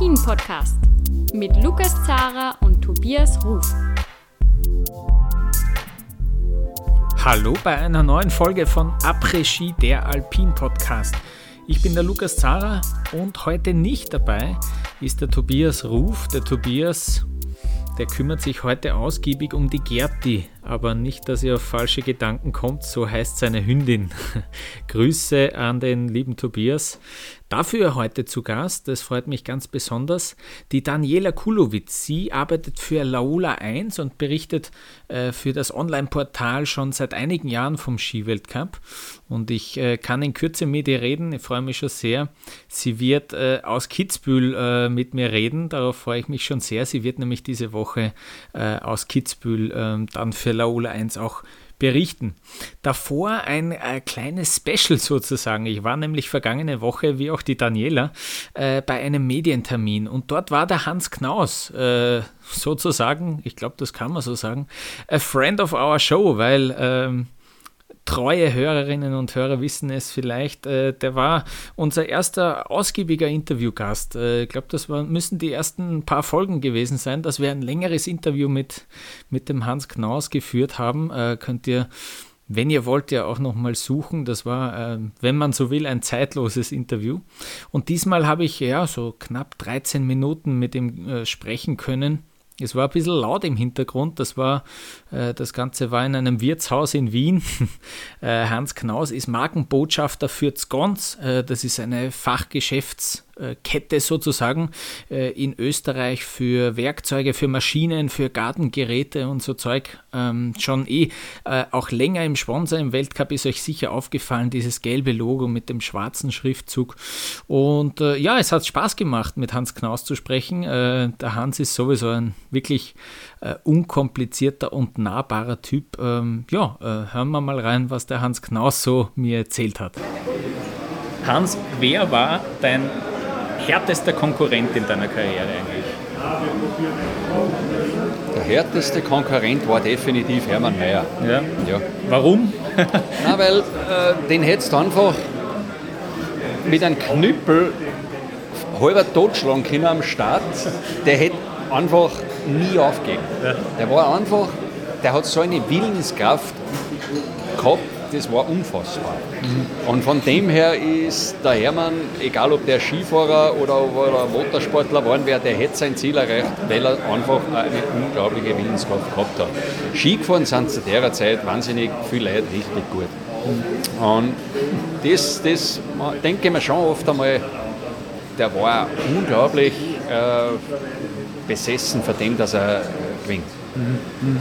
Après-Ski, der Alpin-Podcast mit Lukas Zara und Tobias Ruf. Hallo bei einer neuen Folge von Après-Ski, der Alpin-Podcast. Ich bin der Lukas Zara und heute nicht dabei ist der Tobias Ruf. Der Tobias, der kümmert sich heute ausgiebig um die Gerti, aber nicht, dass ihr auf falsche Gedanken kommt, so heißt seine Hündin. Grüße an den lieben Tobias. Dafür heute zu Gast, das freut mich ganz besonders, die Daniela Kulowitz. Sie arbeitet für Laola 1 und berichtet äh, für das Online-Portal schon seit einigen Jahren vom Skiweltcup. Und ich äh, kann in Kürze mit ihr reden, ich freue mich schon sehr. Sie wird äh, aus Kitzbühel äh, mit mir reden, darauf freue ich mich schon sehr. Sie wird nämlich diese Woche äh, aus Kitzbühel ähm, dann für Laola 1 auch berichten. Davor ein äh, kleines Special sozusagen. Ich war nämlich vergangene Woche, wie auch die Daniela, äh, bei einem Medientermin und dort war der Hans Knaus äh, sozusagen, ich glaube, das kann man so sagen, a friend of our show, weil ähm, treue Hörerinnen und Hörer wissen es vielleicht, äh, der war unser erster ausgiebiger Interviewgast. Äh, ich glaube, das war, müssen die ersten paar Folgen gewesen sein, dass wir ein längeres Interview mit, mit dem Hans Knaus geführt haben. Äh, könnt ihr wenn ihr wollt, ja auch nochmal suchen. Das war, äh, wenn man so will, ein zeitloses Interview. Und diesmal habe ich ja so knapp 13 Minuten mit ihm äh, sprechen können. Es war ein bisschen laut im Hintergrund. Das war, äh, das Ganze war in einem Wirtshaus in Wien. äh, Hans Knaus ist Markenbotschafter für Zgons. Äh, das ist eine Fachgeschäfts- Kette sozusagen äh, in Österreich für Werkzeuge, für Maschinen, für Gartengeräte und so Zeug ähm, schon eh äh, auch länger im Sponsor. Im Weltcup ist euch sicher aufgefallen, dieses gelbe Logo mit dem schwarzen Schriftzug. Und äh, ja, es hat Spaß gemacht, mit Hans Knaus zu sprechen. der Hans ist sowieso ein wirklich unkomplizierter und nahbarer Typ. Ähm, ja, hören wir mal rein, was der Hans Knaus so mir erzählt hat. Hans, wer war dein härtester Konkurrent in deiner Karriere eigentlich? Der härteste Konkurrent war definitiv Hermann Mayer. Ja? ja. Warum? Na, weil äh, den hättest du einfach mit einem Knüppel halber totschlagen können am Start. Der hätte einfach nie aufgegeben. Ja. Der war einfach, der hat so eine Willenskraft gehabt, das war unfassbar. Mhm. Und von dem her ist der Hermann, egal ob der Skifahrer oder ob er Motorsportler geworden wäre, der hätte sein Ziel erreicht, weil er einfach eine unglaubliche Willenskraft gehabt hat. Ski gefahren sind zu der Zeit wahnsinnig viele Leute richtig gut. Mhm. Und das, das denke ich mir schon oft einmal, der war unglaublich äh, besessen von dem, dass er gewinnt. Mhm.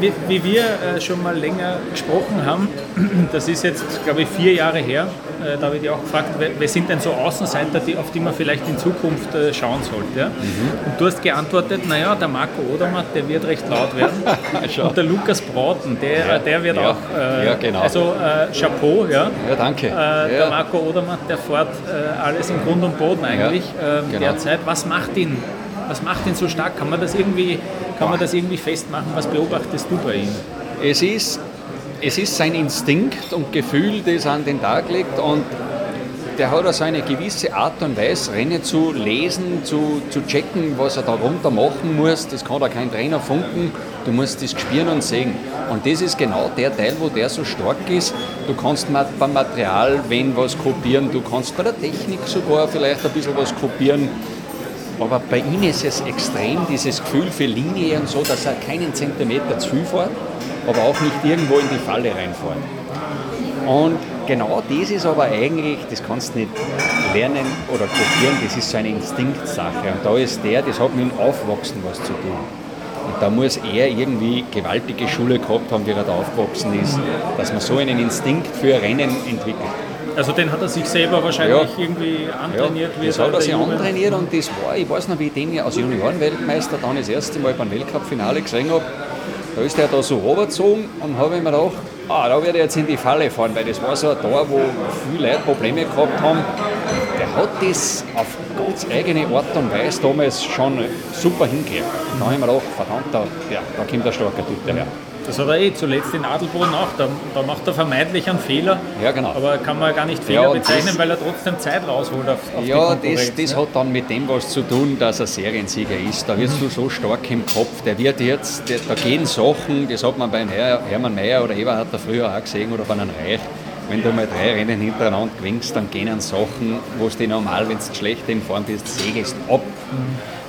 Wie, wie, wir äh, schon mal länger gesprochen haben, das ist jetzt, glaube ich, vier Jahre her, äh, da habe ich dich auch gefragt, wer, wer, sind denn so Außenseiter, die, auf die man vielleicht in Zukunft äh, schauen sollte? Ja? Mhm. Und du hast geantwortet, naja, der Marco Odermatt, der wird recht laut werden. und der Lukas Brauten, der, ja, der wird ja, auch, äh, ja, genau. also äh, Chapeau, ja. Ja, danke. Äh, der Marco Odermatt, der fährt alles in Grund und Boden eigentlich ähm, genau. derzeit. Was macht ihn was macht ihn so stark? Kann man das irgendwie, kann man das irgendwie festmachen? Was beobachtest du bei ihm? Es ist, es ist sein Instinkt und Gefühl, das an den Tag legt und der hat also eine gewisse Art und Weise, Rennen zu lesen, zu, zu checken, was er da runter machen muss. Das kann da kein Trainer funken. Du musst das spüren und sehen. Und das ist genau der Teil, wo der so stark ist. Du kannst beim Material, wenn was kopieren, du kannst bei der Technik sogar vielleicht ein bisschen was kopieren. Aber bei ihm ist es extrem, dieses Gefühl für Linie und so, dass er keinen Zentimeter zu viel fährt, aber auch nicht irgendwo in die Falle reinfährt. Und genau das ist aber eigentlich, das kannst du nicht lernen oder kopieren, das ist so eine Instinktsache. Und da ist der, das hat mit dem Aufwachsen was zu tun. Und da muss er irgendwie gewaltige Schule gehabt haben, wie er da aufgewachsen ist, dass man so einen Instinkt für Rennen entwickelt. Also den hat er sich selber wahrscheinlich ja. irgendwie antrainiert. Ja, das hat er sich antrainiert und das war, ich weiß noch, wie ich den als Juniorenweltmeister dann das erste Mal beim Weltcup-Finale gesehen habe. Da ist er da so runtergezogen und habe ich mir gedacht, ah, da werde ich jetzt in die Falle fahren, weil das war so ein Tor, wo viele Leute Probleme gehabt haben. Der hat das auf ganz eigene Art und Weise damals schon super hingekriegt. Da habe ich mir gedacht, verdammt, da, ja, da kommt ein starker Typ daher. Das hat er eh zuletzt in Adelboden auch. Da, da macht er vermeintlich einen Fehler. Ja, genau. Aber kann man gar nicht Fehler Ja, bezeichnen, das- weil er trotzdem Zeit rausholt auf, auf Ja, das, das ne? hat dann mit dem was zu tun, dass er Seriensieger ist. Da wirst du so stark im Kopf. Der wird jetzt, der, da gehen Sachen, das hat man bei Her Hermann Mayer oder Eberhard da früher auch gesehen oder bei einem Reich. Wenn du mal drei Rennen hintereinander gewinnst, dann gehen Sachen, wo du normal, wenn du schlecht in Form bist, segelst ab.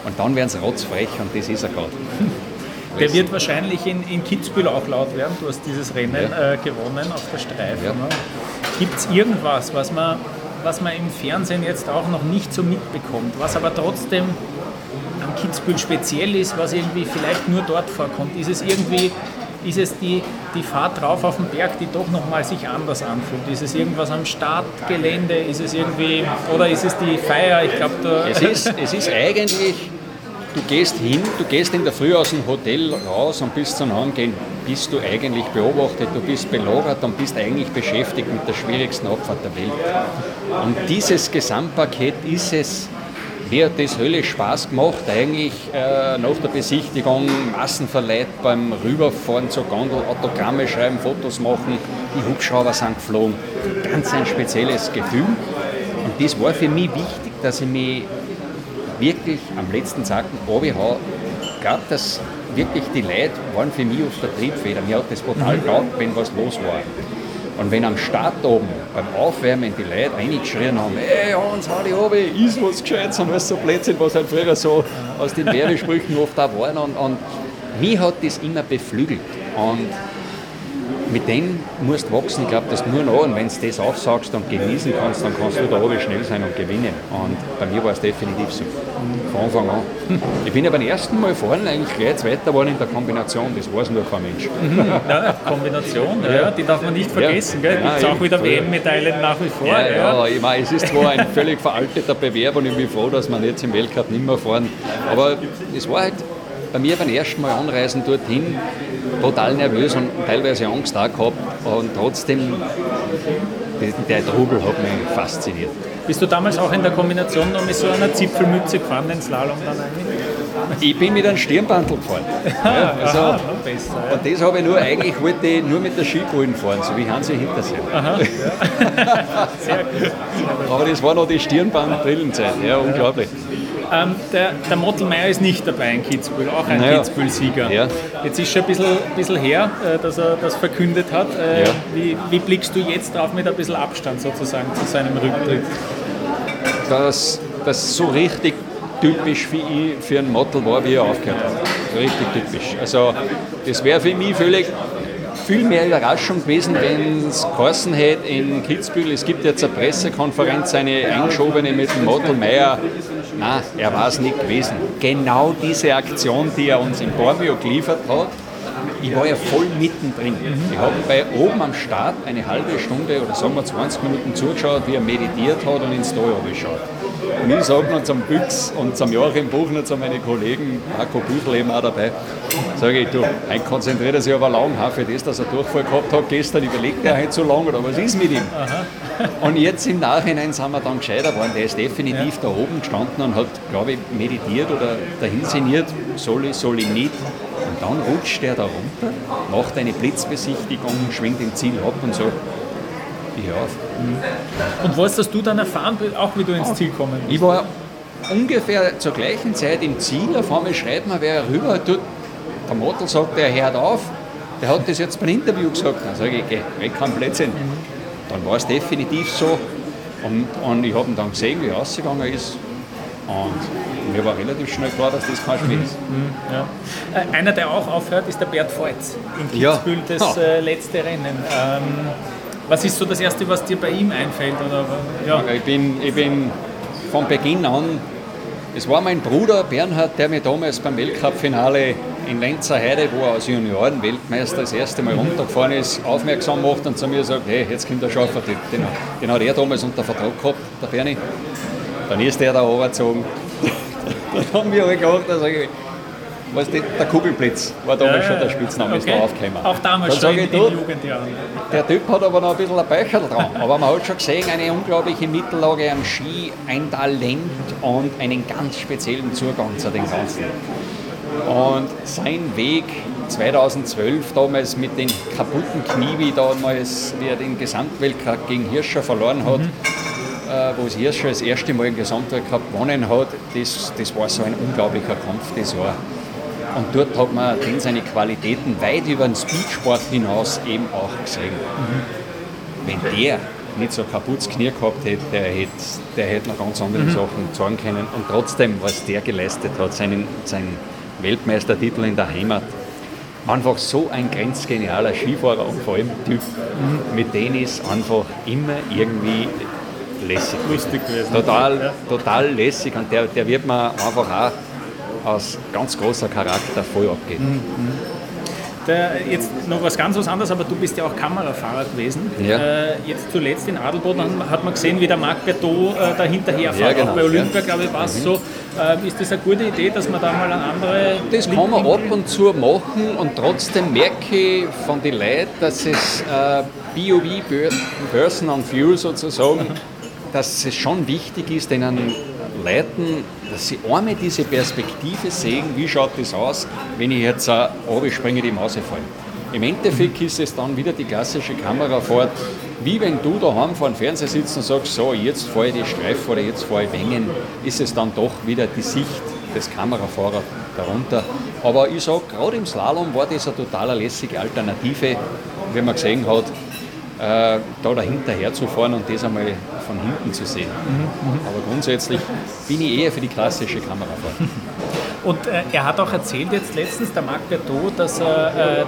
Und dann werden sie rotzfrech und das ist er gerade. Der wird wahrscheinlich in, in Kitzbühel auch laut werden. Du hast dieses Rennen Ja. äh, gewonnen auf der Streife. Ja. Ne? Gibt es irgendwas, was man, was man im Fernsehen jetzt auch noch nicht so mitbekommt, was aber trotzdem am Kitzbühel speziell ist, was irgendwie vielleicht nur dort vorkommt? Ist es irgendwie, ist es die, die Fahrt drauf auf den Berg, die doch nochmal sich anders anfühlt? Ist es irgendwas am Startgelände? Ist es irgendwie, oder ist es die Feier? Ich glaube, da... Es ist, es ist eigentlich, du gehst hin, du gehst in der Früh aus dem Hotel raus und bis zum Heimgehen bist du eigentlich beobachtet, du bist belagert und bist eigentlich beschäftigt mit der schwierigsten Abfahrt der Welt. Und dieses Gesamtpaket ist es, mir hat das höllisch Spaß gemacht, eigentlich äh, nach der Besichtigung Massenverleih beim Rüberfahren zur Gondel, Autogramme schreiben, Fotos machen, die Hubschrauber sind geflogen. Ganz ein spezielles Gefühl. Und das war für mich wichtig, dass ich mich wirklich am letzten Zacken runterhaue. Ich glaube, dass wirklich die Leute waren für mich auf der Triebfeder. Mir hat das total geglaubt, wenn was los war. Und wenn am Start oben beim Aufwärmen die Leute reingeschrien haben, ey Hans, hau die oben, ist was Gescheites und alles so Blödsinn, was halt früher so aus den Werbesprüchen oft auch waren. Und, und mich hat das immer beflügelt. Und mit dem musst du wachsen. Ich glaube, das nur noch. Und wenn du das aufsagst und genießen kannst, dann kannst du da oben schnell sein und gewinnen. Und bei mir war es definitiv so. Von Anfang an. Ich bin ja beim ersten Mal fahren eigentlich gleich Zweiter geworden in der Kombination. Das weiß nur kein Mensch. Ja, Kombination, ja, die darf man nicht vergessen. Ja, Gibt es auch wieder WM-Medaillen nach wie vor. Ja, ja, ich meine, es ist zwar ein völlig veralteter Bewerb und ich bin froh, dass wir jetzt im Weltcup nicht mehr fahren. Aber es war halt bei mir beim ersten Mal anreisen dorthin total nervös und teilweise Angst auch gehabt. Und trotzdem, der, Trubel hat mich fasziniert. Bist du damals auch in der Kombination noch mit so einer Zipfelmütze gefahren, den Slalom dann eigentlich? Ich bin mit einem Stirnbandel gefahren. Ja, also, Aha, besser. Ja. und das habe ich nur, eigentlich wollte ich nur mit der Skipullen fahren, so wie Hansi Hintersee. Sehr gut. Aber das war noch die Stirnband-Brillenzeit, ja, unglaublich. Ähm, der, der Mottelmeier ist nicht dabei in Kitzbühel, auch ein Naja. Kitzbühel-Sieger. Ja. Jetzt ist schon ein bisschen, bisschen her, äh, dass er das verkündet hat. Äh, Ja. wie, wie blickst du jetzt drauf mit ein bisschen Abstand sozusagen zu seinem Rücktritt? dass das so richtig typisch für, ich, für einen Model war, wie er aufgehört hat. Richtig typisch. Also das wäre für mich völlig viel mehr Überraschung gewesen, wenn es geheißen hätte in Kitzbühel, es gibt jetzt eine Pressekonferenz, eine eingeschobene mit dem Model Meier. Nein, er war es nicht gewesen. Genau diese Aktion, die er uns in Bormio geliefert hat, ich war ja voll mittendrin. Ich habe bei oben am Start eine halbe Stunde oder sagen wir 20 Minuten zugeschaut, wie er meditiert hat und ins Tal geschaut. Und ich sage noch zum Büchs und zum Joachim Buchner, zu meinen Kollegen, Marco Büchel eben auch dabei, sage ich, du, heute konzentriert er sich aber lang für das, dass er Durchfall gehabt hat gestern, überlegt er heute so lange oder was ist mit ihm? Und jetzt im Nachhinein sind wir dann gescheiter geworden. Der ist definitiv da oben gestanden und hat, glaube ich, meditiert oder dahin sinniert, soll ich, soll ich nicht. Und dann rutscht der da runter, macht eine Blitzbesichtigung, schwingt im Ziel ab und so. Ja, Und was hast du dann erfahren, auch wie du ins Ziel kommen bist? ich war ungefähr zur gleichen Zeit im Ziel, auf einmal schreibt mir wer rüber, tut, der Model sagt, der hört auf, der hat das jetzt beim Interview gesagt. Dann sage ich, geh, weg kein Blödsinn. Dann war es definitiv so. Und, und ich habe ihn dann gesehen, wie er rausgegangen ist. Und mir war relativ schnell klar, dass das kein Spiel ist. Ja. Äh, Einer, der auch aufhört, ist der Bert Voits in Ja. Kitzbühel, das Ha. äh, letzte Rennen. Ähm, was ist so das Erste, was dir bei ihm einfällt? Oder, ja. Ich bin, ich bin von Beginn an, es war mein Bruder Bernhard, der mich damals beim Weltcup-Finale in Lenzer Heide, wo er als Junioren-Weltmeister das erste Mal runtergefahren ist, aufmerksam macht und zu mir sagt, hey, jetzt kommt der Schaffer, den, den, hat er damals unter Vertrag gehabt, der Berni. Dann ist der da runtergezogen. Dann haben wir alle gelacht, da sage ich, was die, der Kugelblitz war damals schon der Spitzname, ist da aufgekommen. Auch damals schon in den du, Jugendjahren. der Typ hat aber noch ein bisschen ein Beicherl dran. Aber man hat schon gesehen, eine unglaubliche Mittellage am Ski, ein Talent und einen ganz speziellen Zugang zu den Ganzen. Und sein Weg 2012 damals mit den kaputten Knie, wie damals, wie er den Gesamtweltcup gegen Hirscher verloren hat, mhm. äh, wo es Hirscher das erste Mal den Gesamtweltcup gewonnen hat, das, das war so ein unglaublicher Kampf, das war. Und dort hat man den seine Qualitäten weit über den Speedsport hinaus eben auch gesehen. Mhm. Wenn der nicht so kaputtes Knie gehabt hätte, der hätte, der hätte noch ganz andere mhm. Sachen zeigen können. Und trotzdem, was der geleistet hat, seinen, seinen Weltmeistertitel in der Heimat, einfach so ein grenzgenialer Skifahrer und vor allem Typ, mhm. mit dem ist einfach immer irgendwie lässig. Lustig gewesen. Total, total lässig und der, der wird man einfach auch aus ganz großer Charakter voll abgehen. Mhm. mhm. Der, jetzt noch was ganz was anderes, aber du bist ja auch Kamerafahrer gewesen. Ja. Äh, jetzt zuletzt in Adelboden hat man gesehen, wie der Marc Berthaud äh, da hinterherfährt. Ja, genau. Auch bei Olympia, ja. glaube ich, war es mhm. so. Äh, ist das eine gute Idee, dass man da mal eine andere. Das kann man ab und zu machen und trotzdem merke ich von den Leuten, dass es äh, BOV, Person on View sozusagen, dass es schon wichtig ist, denen Leuten, dass sie einmal diese Perspektive sehen, wie schaut das aus, wenn ich jetzt springe, die Maus fallen. Im Endeffekt ist es dann wieder die klassische Kamerafahrt, wie wenn du daheim vor dem Fernseher sitzt und sagst, so, jetzt fahre ich die Streife oder jetzt fahre ich Wengen, ist es dann doch wieder die Sicht des Kamerafahrers darunter. Aber ich sage, gerade im Slalom war das eine total lässige Alternative, wie man gesehen hat, äh, da dahinter herzufahren und das einmal von hinten zu sehen. Mhm, Aber grundsätzlich bin ich eher für die klassische Kamerafahrt. Und äh, er hat auch erzählt jetzt letztens, der Marc Berthaud, dass, äh,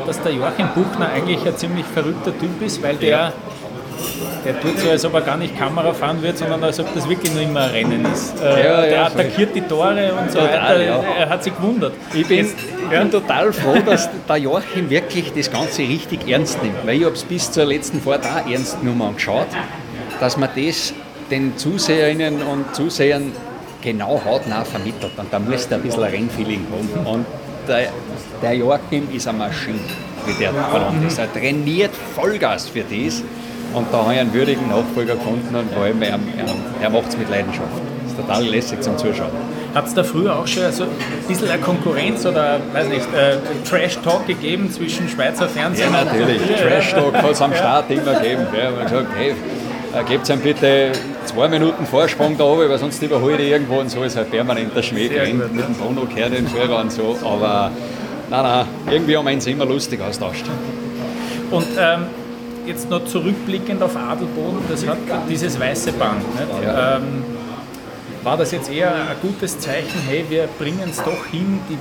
dass der Joachim Buchner eigentlich ein ziemlich verrückter Typ ist, weil der ja der tut so, als ob er gar nicht Kamera fahren wird, sondern als ob das wirklich nur immer ein Rennen ist. Äh, ja, der ja, attackiert die Tore und so total, weiter. Er hat sich gewundert. Ich bin, Jetzt, ich bin total froh, dass der Joachim wirklich das Ganze richtig ernst nimmt, weil ich habe es bis zur letzten Fahrt auch ernst genommen und geschaut, dass man das den Zuseherinnen und Zusehern genau hautnah vermittelt. Und da muss er ein bisschen ein Rennfeeling haben. Und der, der Joachim ist eine Maschine, wie der verlangt ist. Er trainiert Vollgas für das und da habe ich einen würdigen Nachfolger gefunden und vor allem, er, er, er macht es mit Leidenschaft. Das ist total lässig zum Zuschauen. Hat es da früher auch schon so ein bisschen eine Konkurrenz oder weiß nicht, äh, Trash-Talk gegeben zwischen Schweizer Fernsehen? Ja, natürlich. Trash-Talk hat es am Start immer gegeben. Ja, man gesagt, hey, äh, gebt ihm bitte zwei Minuten Vorsprung da oben, weil sonst überhole ich irgendwo und so ist halt permanent der Schmäh drin mit dem Bruno Kerr, den Führer und so. Aber nein, nein, irgendwie haben wir uns immer lustig austauscht. Und ähm, jetzt noch zurückblickend auf Adelboden, das hat dieses weiße Band. Ja. Ähm, war das jetzt eher ein gutes Zeichen, hey, wir bringen es doch hin, die,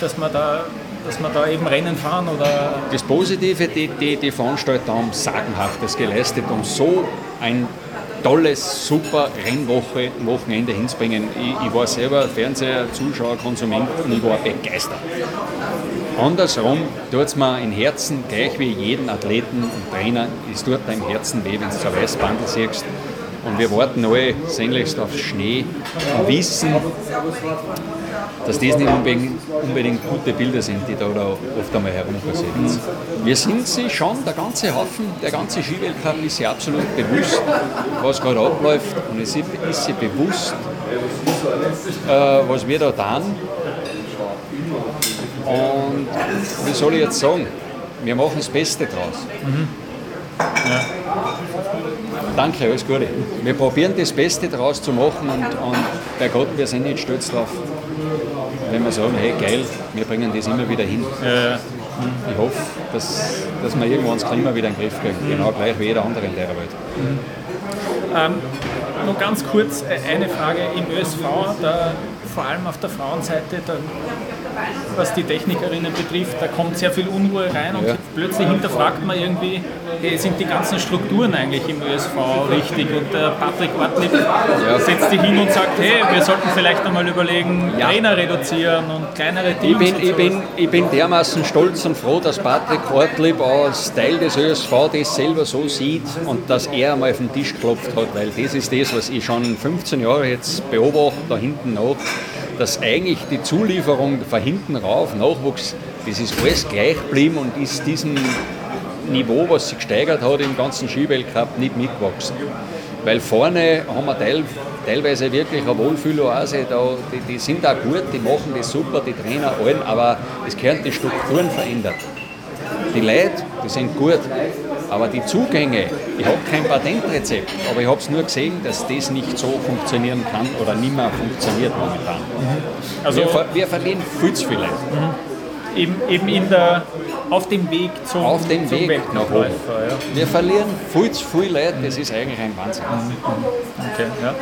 dass, wir da, dass wir da eben Rennen fahren? Oder? Das Positive, die, die, die Veranstalter haben Sagenhaftes geleistet, um so ein tolles, super Rennwochenende hinzubringen. Ich, ich war selber Fernseher, Zuschauer, Konsument und ich war begeistert. Andersrum tut es mir im Herzen, gleich wie jeden Athleten und Trainer, ist dort im Herzen weh, wenn du so ein Bandel siehst. Und wir warten alle sehnlichst auf Schnee und wissen, dass das nicht unbedingt, unbedingt, gute Bilder sind, die da, oft einmal herumpassieren. Wir sind sie schon, der ganze Haufen, der ganze Skiweltcup ist sich absolut bewusst, was gerade abläuft und es ist sich bewusst, äh, was wir da tun und wie soll ich jetzt sagen, wir machen das Beste draus. Mhm. Ja. Danke, alles Gute. Wir probieren das Beste draus zu machen und, und bei Gott, wir sind nicht stolz drauf, wenn wir sagen, hey geil, wir bringen das immer wieder hin. Ja. Ich hoffe, dass, dass wir irgendwann das Klima wieder in den Griff kriegen, genau gleich wie jeder andere in der Welt. Mhm. Ähm, noch ganz kurz äh, eine Frage im ÖSV, da, vor allem auf der Frauenseite, da was die Technikerinnen betrifft. Da kommt sehr viel Unruhe rein und ja. plötzlich hinterfragt man irgendwie, hey, sind die ganzen Strukturen eigentlich im ÖSV richtig? Und der Patrick Ortlieb ja. setzt sich hin und sagt, hey, wir sollten vielleicht einmal überlegen, ja. Trainer reduzieren und kleinere Teams. Ich bin, ich, bin, ich bin dermaßen stolz und froh, dass Patrick Ortlieb als Teil des ÖSV das selber so sieht und dass er einmal auf den Tisch geklopft hat, weil das ist das, was ich schon 15 Jahre jetzt beobachte, da hinten noch dass eigentlich die Zulieferung von hinten rauf, Nachwuchs, das ist alles gleich geblieben und ist diesem Niveau, was sich gesteigert hat im ganzen Skiweltcup, nicht mitgewachsen. weil vorne haben wir teil, teilweise wirklich eine Wohlfühloase, da, die, die sind auch gut, die machen das super, die Trainer allen, aber es gehören die Strukturen verändert. Die Leute, die sind gut, aber die Zugänge, ich habe kein Patentrezept, aber ich habe es nur gesehen, dass das nicht so funktionieren kann oder nicht mehr funktioniert momentan. Mhm. Also wir, wir, verlieren viel zu viele. Mhm. Eben, eben in der auf dem Weg zum, auf dem zum Weg nach oben. Ja. Wir verlieren viel zu viele Leute, das ist eigentlich ein Wahnsinn. Okay, ja.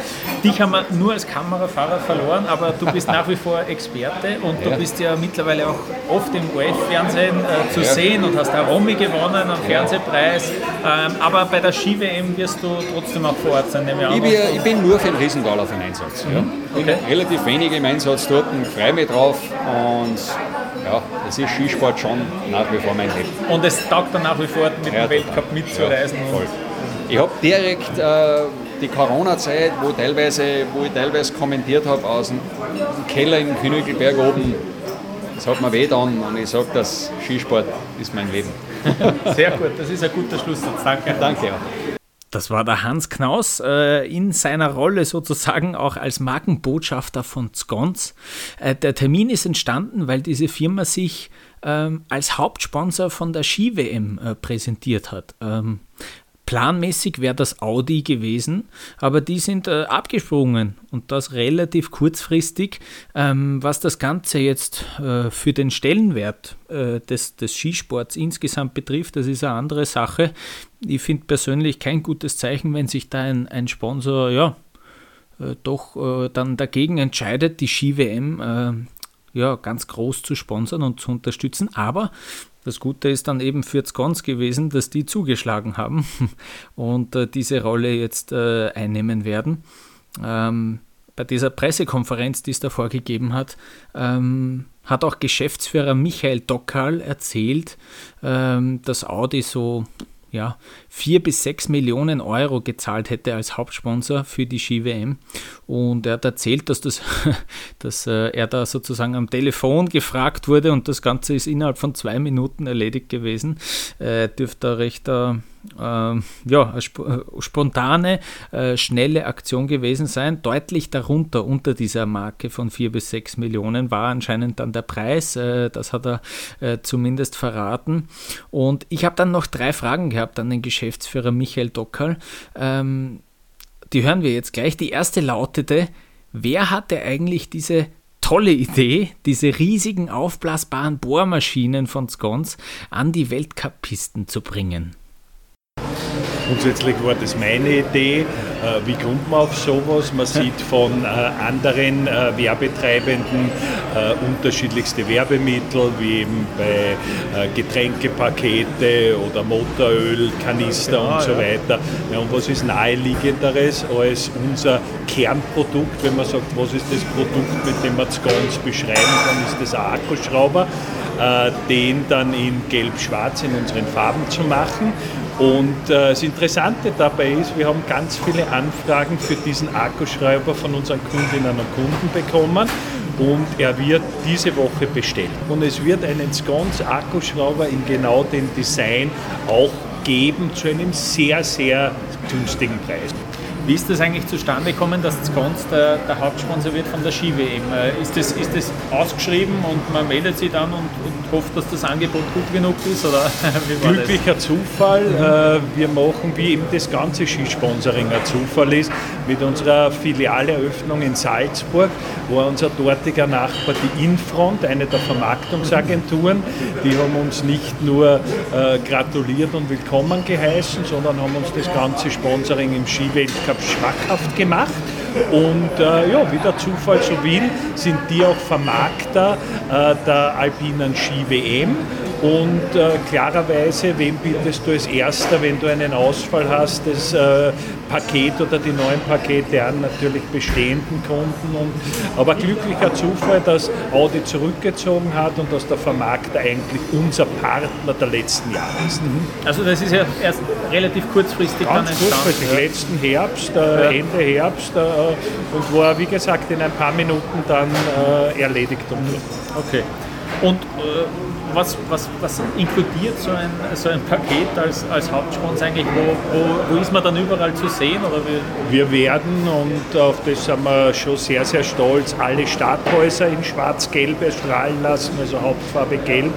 Dich haben wir nur als Kamerafahrer verloren, aber du bist nach wie vor Experte und ja. du bist ja mittlerweile auch oft im OF-Fernsehen äh, zu sehen und hast auch Romy gewonnen, einen Fernsehpreis. Ähm, aber bei der Ski-WM wirst du trotzdem auch vor Ort sein, nehme ich bin, ich bin nur für den Riesental auf den Einsatz. Mhm. Okay. relativ wenig im Einsatz dort, freue mich drauf und ja, es ist Skisport schon nach wie vor mein Leben. Und es taugt dann nach wie vor mit ja, dem Weltcup mitzureisen. Ja, voll. Ich habe direkt äh, die Corona-Zeit, wo, teilweise, wo ich teilweise kommentiert habe, aus dem Keller im Knügelberg oben, das hat mir weh dann und ich sage, dass Skisport ist mein Leben. Sehr gut, das ist ein guter Schlusssatz. Danke. Danke. Ja. Das war der Hans Knaus äh, in seiner Rolle sozusagen auch als Markenbotschafter von Sconce. Äh, der Termin ist entstanden, weil diese Firma sich ähm, als Hauptsponsor von der Ski-WM äh, präsentiert hat. Ähm, Planmäßig wäre das Audi gewesen, aber die sind äh, abgesprungen und das relativ kurzfristig. Ähm, was das Ganze jetzt äh, für den Stellenwert äh, des, des Skisports insgesamt betrifft, das ist eine andere Sache. Ich finde persönlich kein gutes Zeichen, wenn sich da ein, ein Sponsor ja, äh, doch äh, dann dagegen entscheidet, die Ski-WM äh, ja, ganz groß zu sponsern und zu unterstützen. Aber das Gute ist dann eben für Zgons gewesen, dass die zugeschlagen haben und äh, diese Rolle jetzt äh, einnehmen werden. Ähm, bei dieser Pressekonferenz, die es davor gegeben hat, ähm, hat auch Geschäftsführer Michael Dockal erzählt, ähm, dass Audi so ja, 4 bis 6 Millionen Euro gezahlt hätte als Hauptsponsor für die Ski-WM. Und er hat erzählt, dass, das, dass äh, er da sozusagen am Telefon gefragt wurde und das Ganze ist innerhalb von zwei Minuten erledigt gewesen. Äh, dürfte recht äh, äh, ja, eine sp äh, spontane, äh, schnelle Aktion gewesen sein. Deutlich darunter, unter dieser Marke von 4 bis 6 Millionen, war anscheinend dann der Preis. Äh, das hat er zumindest verraten. Und ich habe dann noch drei Fragen gehabt an den Geschäftsführer Michael Dockerl. Ähm, die hören wir jetzt gleich. Die erste lautete, wer hatte eigentlich diese tolle Idee, diese riesigen aufblasbaren Bohrmaschinen von Scones an die Weltcup-Pisten zu bringen? Grundsätzlich war das meine Idee. Äh, wie kommt man auf sowas? Man sieht von äh, anderen äh, Werbetreibenden unterschiedlichste Werbemittel, wie eben bei Getränkepakete oder Motoröl, Kanister genau, und so weiter. Ja, und was ist naheliegenderes als unser Kernprodukt, wenn man sagt, was ist das Produkt, mit dem man es ganz beschreiben kann, ist das ein Akkuschrauber, den dann in gelb-schwarz in unseren Farben zu machen und äh, das Interessante dabei ist, wir haben ganz viele Anfragen für diesen Akkuschreiber von unseren Kundinnen und Kunden bekommen und er wird diese Woche bestellt. Und es wird einen Sconce Akkuschrauber in genau dem Design auch geben zu einem sehr, sehr günstigen Preis. Wie ist das eigentlich zustande gekommen, dass Skons der, der, Hauptsponsor wird von der Ski-WM? Äh, ist das, ist das ausgeschrieben und man meldet sich dann und, und hofft, dass das Angebot gut genug ist? Oder Glücklicher das? Zufall. Mhm. Wir machen, wie eben das ganze Skisponsoring ein Zufall ist, mit unserer Filialeröffnung in Salzburg, wo unser dortiger Nachbar, die Infront, eine der Vermarktungsagenturen, die haben uns nicht nur äh, gratuliert und willkommen geheißen, sondern haben uns das ganze Sponsoring im Skiweltcup habe schmackhaft gemacht. Und äh, ja, wie der Zufall so will, sind die auch Vermarkter äh, der Alpinen Ski WM und äh, klarerweise, wen bietest du als Erster, wenn du einen Ausfall hast, das äh, Paket oder die neuen Pakete an? Natürlich bestehenden Kunden. Und, aber glücklicher Zufall, dass Audi zurückgezogen hat und dass der Vermarkter eigentlich unser Partner der letzten Jahre ist. Mhm. Also das ist ja erst relativ kurzfristig Ganz dann kurzfristig, ja. letzten Herbst, äh. Ende Herbst äh, und war, wie gesagt, in ein paar Minuten dann äh, erledigt. Okay. Und was, was, was inkludiert so ein, so ein Paket als, als Hauptsponsor eigentlich? Wo, wo, wo ist man dann überall zu sehen? Oder wie? Wir werden, und auf das sind wir schon sehr, sehr stolz, alle Stadthäuser in schwarz-gelb erstrahlen lassen, also Hauptfarbe gelb.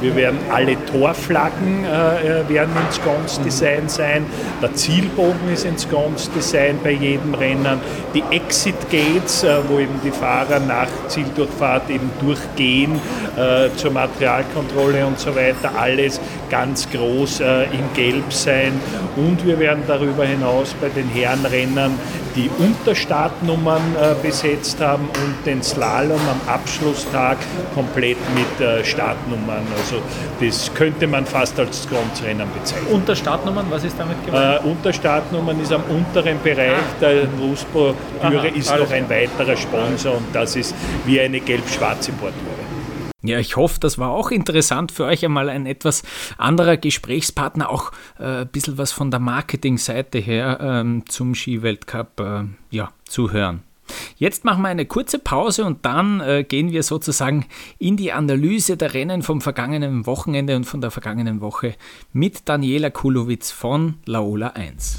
Wir werden alle Torflaggen äh, äh werden ins Gons-Design sein. Der Zielbogen ist ins Gons-Design bei jedem Rennen. Die Exit-Gates, äh, wo eben die Fahrer nach Zieldurchfahrt eben durchgehen äh, zur Materialkontrolle und so weiter, alles ganz groß äh, in Gelb sein. Und wir werden darüber hinaus bei den Herrenrennern die Unterstartnummern äh, besetzt haben und den Slalom am Abschlusstag komplett mit äh, Startnummern. Also das könnte man fast als Grundrennen bezeichnen. Unterstartnummern, was ist damit gemeint? Äh, Unterstartnummern ist am unteren Bereich, ah. der Ruspo-Türe ist noch ein weiterer Sponsor und das ist wie eine gelb-schwarze Bordtüre. Ja, ich hoffe, das war auch interessant für euch einmal ein etwas anderer Gesprächspartner, auch äh, ein bisschen was von der Marketingseite her ähm, zum Skiweltcup äh, ja, zu hören. Jetzt machen wir eine kurze Pause und dann äh, gehen wir sozusagen in die Analyse der Rennen vom vergangenen Wochenende und von der vergangenen Woche mit Daniela Kulowitz von Laola 1.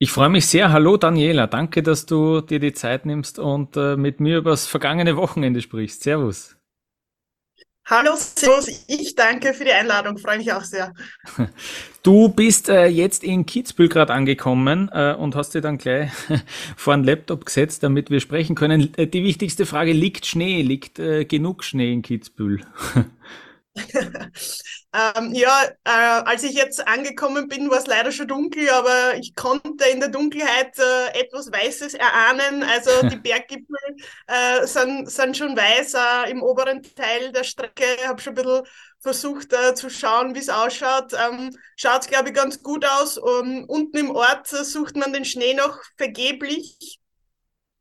Ich freue mich sehr. Hallo Daniela, danke, dass du dir die Zeit nimmst und äh, mit mir über das vergangene Wochenende sprichst. Servus. Hallo, Servus. Ich danke für die Einladung, freue mich auch sehr. Du bist äh, jetzt in Kitzbühel gerade angekommen äh, und hast dir dann gleich vor einen Laptop gesetzt, damit wir sprechen können. Äh, die wichtigste Frage, liegt Schnee? Liegt äh, genug Schnee in Kitzbühel? ähm, ja, äh, als ich jetzt angekommen bin, war es leider schon dunkel, aber ich konnte in der Dunkelheit äh, etwas Weißes erahnen. Also die Berggipfel äh, sind, sind schon weiß äh, im oberen Teil der Strecke. Ich habe schon ein bisschen versucht äh, zu schauen, wie es ausschaut. Ähm, schaut, glaube ich, ganz gut aus. Um, unten im Ort sucht man den Schnee noch vergeblich.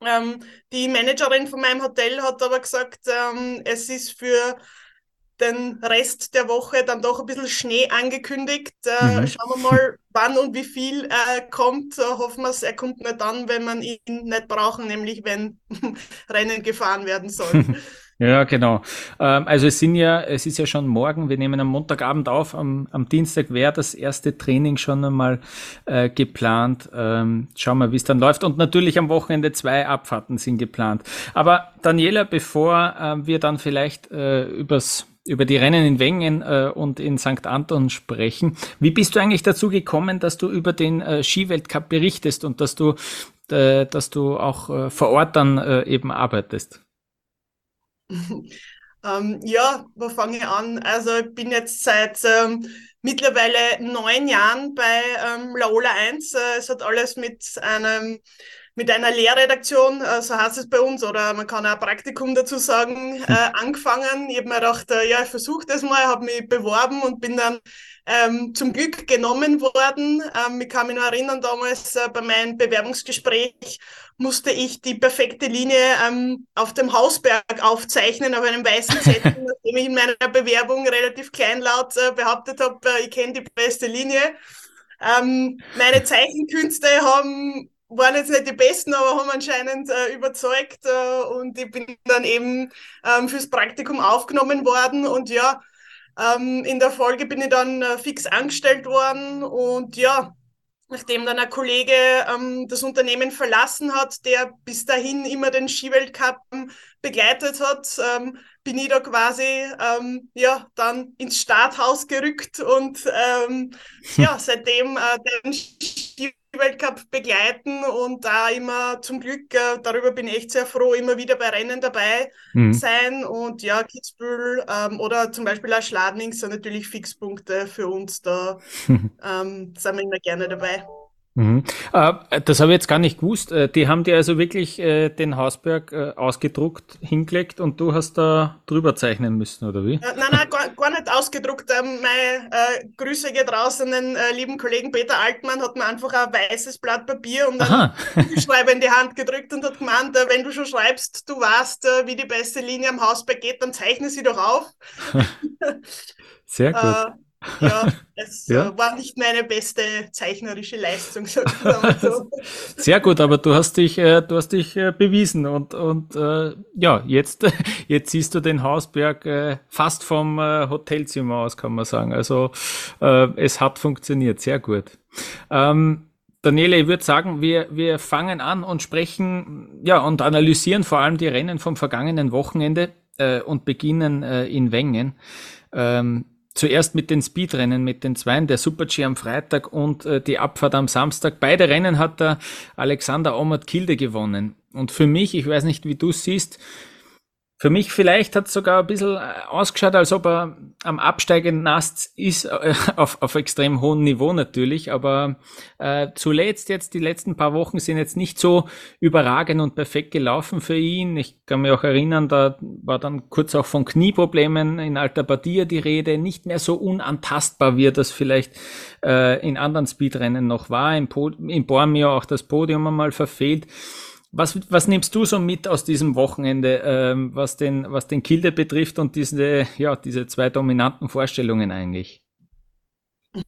Ähm, die Managerin von meinem Hotel hat aber gesagt, ähm, es ist für den Rest der Woche dann doch ein bisschen Schnee angekündigt. Äh, mhm. Schauen wir mal, wann und wie viel äh, kommt. Äh, hoffen wir, er kommt nicht dann, wenn man ihn nicht brauchen, nämlich wenn Rennen gefahren werden soll. Ja, genau. Ähm, also es sind ja, es ist ja schon morgen, wir nehmen am Montagabend auf, am, am Dienstag wäre das erste Training schon einmal äh, geplant. Ähm, schauen wir, wie es dann läuft. Und natürlich am Wochenende zwei Abfahrten sind geplant. Aber Daniela, bevor äh, wir dann vielleicht äh, übers über die Rennen in Wengen äh, und in St. Anton sprechen. Wie bist du eigentlich dazu gekommen, dass du über den äh, Skiweltcup berichtest und dass du, äh, dass du auch äh, vor Ort dann äh, eben arbeitest? ähm, ja, wo fange ich an? Also ich bin jetzt seit ähm, mittlerweile neun Jahren bei ähm, Laola 1. Äh, es hat alles mit einem mit einer Lehrredaktion, äh, so heißt es bei uns, oder man kann auch ein Praktikum dazu sagen, äh, angefangen. Ich habe mir gedacht, äh, ja, ich versuche das mal, habe mich beworben und bin dann ähm, zum Glück genommen worden. Ähm, ich kann mich noch erinnern, damals äh, bei meinem Bewerbungsgespräch musste ich die perfekte Linie ähm, auf dem Hausberg aufzeichnen, auf einem weißen Zettel, nachdem ich in meiner Bewerbung relativ kleinlaut äh, behauptet habe, äh, ich kenne die beste Linie. Ähm, meine Zeichenkünste haben waren jetzt nicht die besten, aber haben anscheinend äh, überzeugt äh, und ich bin dann eben ähm, fürs Praktikum aufgenommen worden und ja, ähm, in der Folge bin ich dann äh, fix angestellt worden und ja, nachdem dann ein Kollege ähm, das Unternehmen verlassen hat, der bis dahin immer den Skiweltcup begleitet hat, ähm, bin ich da quasi ähm, ja dann ins Starthaus gerückt und ähm, ja seitdem äh, den Weltcup begleiten und da immer zum Glück, äh, darüber bin ich echt sehr froh, immer wieder bei Rennen dabei mhm. sein. Und ja, Kitzbühel ähm, oder zum Beispiel auch Schladming sind natürlich Fixpunkte für uns. Da ähm, sind wir immer gerne dabei. Mhm. Äh, das habe ich jetzt gar nicht gewusst. Äh, die haben dir also wirklich äh, den Hausberg äh, ausgedruckt, hingelegt und du hast da drüber zeichnen müssen, oder wie? Äh, nein, nein, gar, gar nicht ausgedruckt. Ähm, meine äh, Grüße geht raus an den lieben Kollegen Peter Altmann, hat mir einfach ein weißes Blatt Papier und einen Schreiber in die Hand gedrückt und hat gemeint, wenn du schon schreibst, du weißt, wie die beste Linie am Hausberg geht, dann zeichne sie doch auf. Sehr gut. Ja, es ja. war nicht meine beste zeichnerische Leistung. So. Sehr gut, aber du hast dich, äh, du hast dich äh, bewiesen und, und äh, ja, jetzt, jetzt siehst du den Hausberg äh, fast vom äh, Hotelzimmer aus, kann man sagen. Also äh, es hat funktioniert, sehr gut. Ähm, Daniele, ich würde sagen, wir, wir fangen an und sprechen, ja, und analysieren vor allem die Rennen vom vergangenen Wochenende äh, und beginnen äh, in Wengen. Ähm, zuerst mit den Speedrennen, mit den Zweien, der Super-G am Freitag und äh, die Abfahrt am Samstag. Beide Rennen hat der Alexander Omert Kilde gewonnen. Und für mich, ich weiß nicht, wie du siehst, für mich vielleicht hat es sogar ein bisschen äh, ausgeschaut, als ob er am absteigenden Ast ist, äh, auf, auf extrem hohem Niveau natürlich, aber äh, zuletzt jetzt, die letzten paar Wochen sind jetzt nicht so überragend und perfekt gelaufen für ihn. Ich kann mich auch erinnern, da war dann kurz auch von Knieproblemen in Alta Badia die Rede, nicht mehr so unantastbar, wie er das vielleicht äh, in anderen Speedrennen noch war, im, im Bormio auch das Podium einmal verfehlt. Was, was nimmst du so mit aus diesem Wochenende, ähm, was den, was den Kilde betrifft und diese, ja, diese zwei dominanten Vorstellungen eigentlich?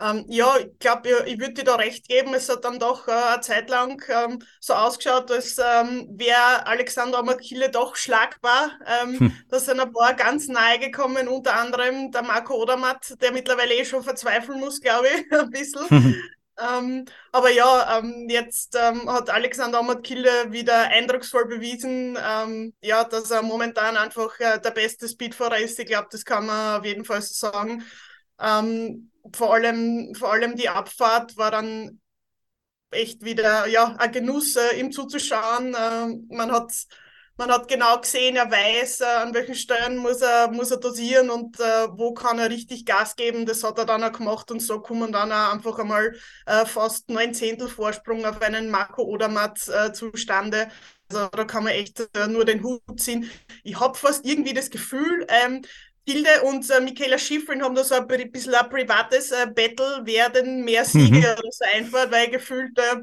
Ähm, ja, ich glaube, ich, ich würde dir da recht geben. Es hat dann doch äh, eine Zeit lang ähm, so ausgeschaut, als ähm, wäre Alexander Makile doch schlagbar. Ähm, hm. Da sind ein paar ganz nahe gekommen, unter anderem der Marco Odermatt, der mittlerweile eh schon verzweifeln muss, glaube ich, ein bisschen. Ähm, aber ja, ähm, jetzt ähm, hat Alexander Amat-Kille wieder eindrucksvoll bewiesen, ähm, ja, dass er momentan einfach äh, der beste Speedfahrer ist. Ich glaube, das kann man auf jeden Fall so sagen. Ähm, vor, allem, vor allem die Abfahrt war dann echt wieder ja, ein Genuss, äh, ihm zuzuschauen. Äh, man hat man hat genau gesehen, er weiß, äh, an welchen Stellen muss er, muss er dosieren und äh, wo kann er richtig Gas geben. Das hat er dann auch gemacht und so kommen dann auch einfach einmal äh, fast neun Zehntel Vorsprung auf einen Marco Odermatt äh, zustande. Also da kann man echt äh, nur den Hut ziehen. Ich habe fast irgendwie das Gefühl, ähm, Hilde und äh, Michaela Schifrin haben da so ein bisschen ein privates äh, Battle, wer denn mehr Siege mhm. oder so einfährt, weil gefühlt äh,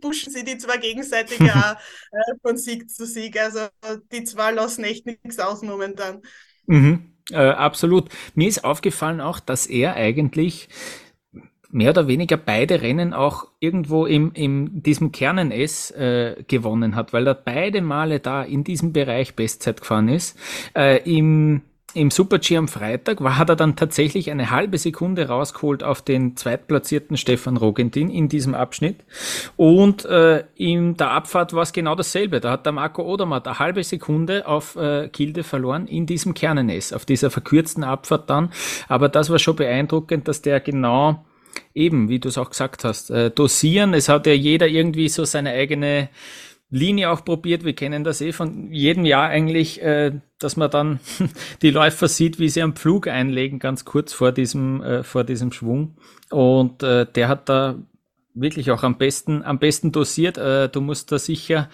pushen sie die zwei gegenseitig auch, äh, von Sieg zu Sieg. Also die zwei lassen echt nichts aus momentan. Mhm. Äh, absolut. Mir ist aufgefallen auch, dass er eigentlich mehr oder weniger beide Rennen auch irgendwo im, im diesem Kernen S äh, gewonnen hat, weil er beide Male da in diesem Bereich Bestzeit gefahren ist. Äh, Im im Super-G am Freitag war, hat er dann tatsächlich eine halbe Sekunde rausgeholt auf den zweitplatzierten Stefan Rogentin in diesem Abschnitt. Und äh, in der Abfahrt war es genau dasselbe. Da hat der Marco Odermatt eine halbe Sekunde auf äh, Kilde verloren in diesem Kernenes, auf dieser verkürzten Abfahrt dann. Aber das war schon beeindruckend, dass der genau eben, wie du es auch gesagt hast, äh, dosieren. Es hat ja jeder irgendwie so seine eigene Linie auch probiert. Wir kennen das eh von jedem Jahr eigentlich, äh, dass man dann die Läufer sieht, wie sie am Pflug einlegen, ganz kurz vor diesem, äh, vor diesem Schwung. Und äh, der hat da wirklich auch am besten, am besten dosiert. Äh, du musst da sicher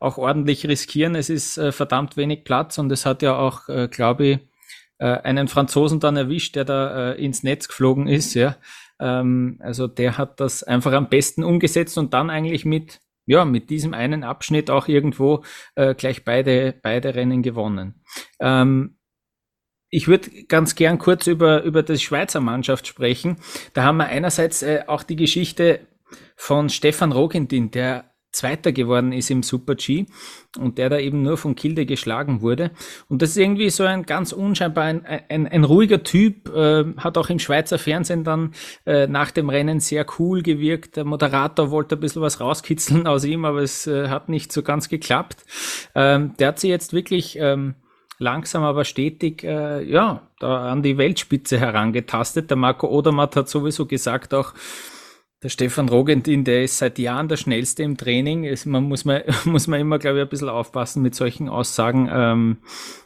auch ordentlich riskieren. Es ist äh, verdammt wenig Platz und es hat ja auch, äh, glaube ich, einen Franzosen dann erwischt, der da ins Netz geflogen ist. Ja, ähm, also der hat das einfach am besten umgesetzt und dann eigentlich mit ja, mit diesem einen Abschnitt auch irgendwo äh, gleich beide, beide Rennen gewonnen. Ähm, ich würde ganz gern kurz über, über die Schweizer Mannschaft sprechen. Da haben wir einerseits äh, auch die Geschichte von Stefan Rogentin, der Zweiter geworden ist im Super G und der da eben nur von Kilde geschlagen wurde. Und das ist irgendwie so ein ganz unscheinbar, ein, ein, ein ruhiger Typ, äh, hat auch im Schweizer Fernsehen dann äh, nach dem Rennen sehr cool gewirkt. Der Moderator wollte ein bisschen was rauskitzeln aus ihm, aber es äh, hat nicht so ganz geklappt. Ähm, der hat sich jetzt wirklich ähm, langsam aber stetig äh, ja, da an die Weltspitze herangetastet. Der Marco Odermatt hat sowieso gesagt auch, der Stefan Rogentin, der ist seit Jahren der schnellste im Training. Es, man muss, man, muss man immer, glaube ich, ein bisschen aufpassen mit solchen Aussagen, ähm,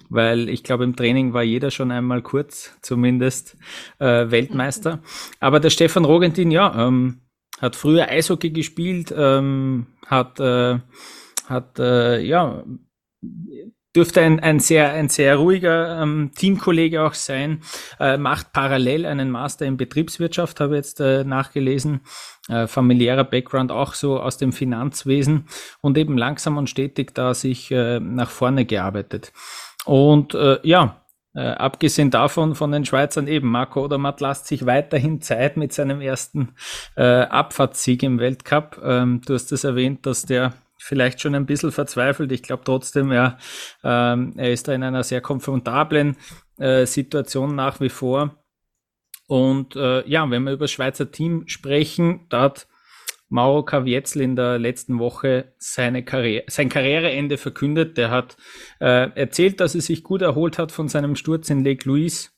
weil ich glaube, im Training war jeder schon einmal kurz, zumindest äh, Weltmeister. Aber der Stefan Rogentin, ja, ähm, hat früher Eishockey gespielt, ähm, hat, äh, hat äh, ja, dürfte ein, ein, sehr, ein sehr ruhiger ähm, Teamkollege auch sein, äh, macht parallel einen Master in Betriebswirtschaft, habe jetzt äh, nachgelesen, äh, familiärer Background auch so aus dem Finanzwesen und eben langsam und stetig da sich äh, nach vorne gearbeitet. Und äh, ja, äh, abgesehen davon von den Schweizern eben, Marco Odermatt lasst sich weiterhin Zeit mit seinem ersten äh, Abfahrtssieg im Weltcup. Ähm, du hast es erwähnt, dass der vielleicht schon ein bisschen verzweifelt. Ich glaube trotzdem, ja, ähm, er ist da in einer sehr komfortablen äh, Situation nach wie vor. Und äh, ja, wenn wir über das Schweizer Team sprechen, da hat Mauro Kavietzel in der letzten Woche seine Karriere, sein Karriereende verkündet. Der hat äh, erzählt, dass er sich gut erholt hat von seinem Sturz in Lake Louise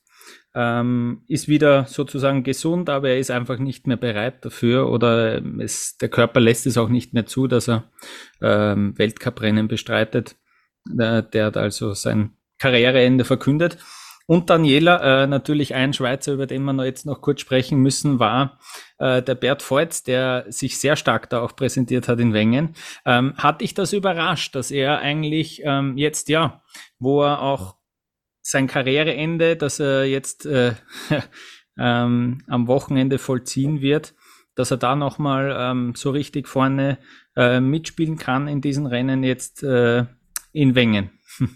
ähm, ist wieder sozusagen gesund, aber er ist einfach nicht mehr bereit dafür oder es, der Körper lässt es auch nicht mehr zu, dass er ähm, Weltcuprennen bestreitet. Äh, der hat also sein Karriereende verkündet. Und Daniela, äh, natürlich ein Schweizer, über den wir noch jetzt noch kurz sprechen müssen, war äh, der Bert Voits, der sich sehr stark da auch präsentiert hat in Wengen. Ähm, hat dich das überrascht, dass er eigentlich ähm, jetzt, ja, wo er auch sein Karriereende, das er jetzt äh, ähm, am Wochenende vollziehen wird, dass er da nochmal ähm, so richtig vorne äh, mitspielen kann in diesen Rennen jetzt äh, in Wengen.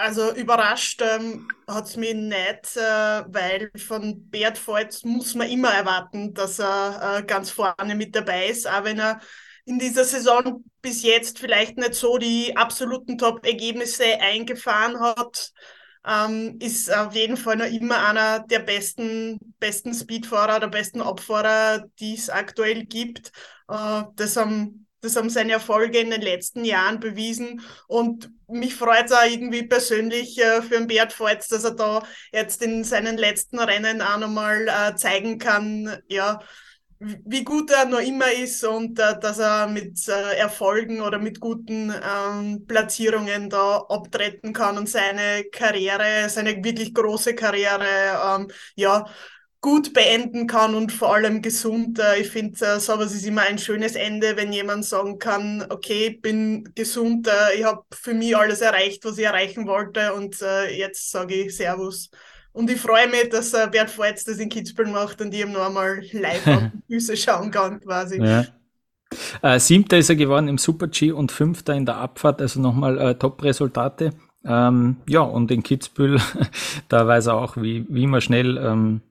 Also überrascht ähm, hat es mich nicht, äh, weil von Bert Voits muss man immer erwarten, dass er äh, ganz vorne mit dabei ist, auch wenn er in dieser Saison bis jetzt vielleicht nicht so die absoluten Top-Ergebnisse eingefahren hat, ähm, ist auf jeden Fall noch immer einer der besten, besten Speedfahrer, der besten Abfahrer, die es aktuell gibt. Äh, das haben das haben seine Erfolge in den letzten Jahren bewiesen. Und mich freut es auch irgendwie persönlich äh, für den Beat Voits, dass er da jetzt in seinen letzten Rennen auch nochmal äh, zeigen kann, ja, wie gut er noch immer ist und äh, dass er mit äh, Erfolgen oder mit guten ähm, Platzierungen da abtreten kann und seine Karriere, seine wirklich große Karriere, ähm, ja, gut beenden kann und vor allem gesund. Äh, ich finde, äh, sowas ist immer ein schönes Ende, wenn jemand sagen kann, okay, ich bin gesund, äh, ich habe für mich alles erreicht, was ich erreichen wollte und äh, jetzt sage ich Servus. Und ich freue mich, dass äh, Bert Voits das in Kitzbühel macht und ich ihm noch einmal live auf die Füße schauen kann, quasi. Ja. Äh, Siebter ist er geworden im Super-G und Fünfter in der Abfahrt, also nochmal äh, Top-Resultate. Ähm, ja, und in Kitzbühel, da weiß er auch, wie, wie man schnell ähm,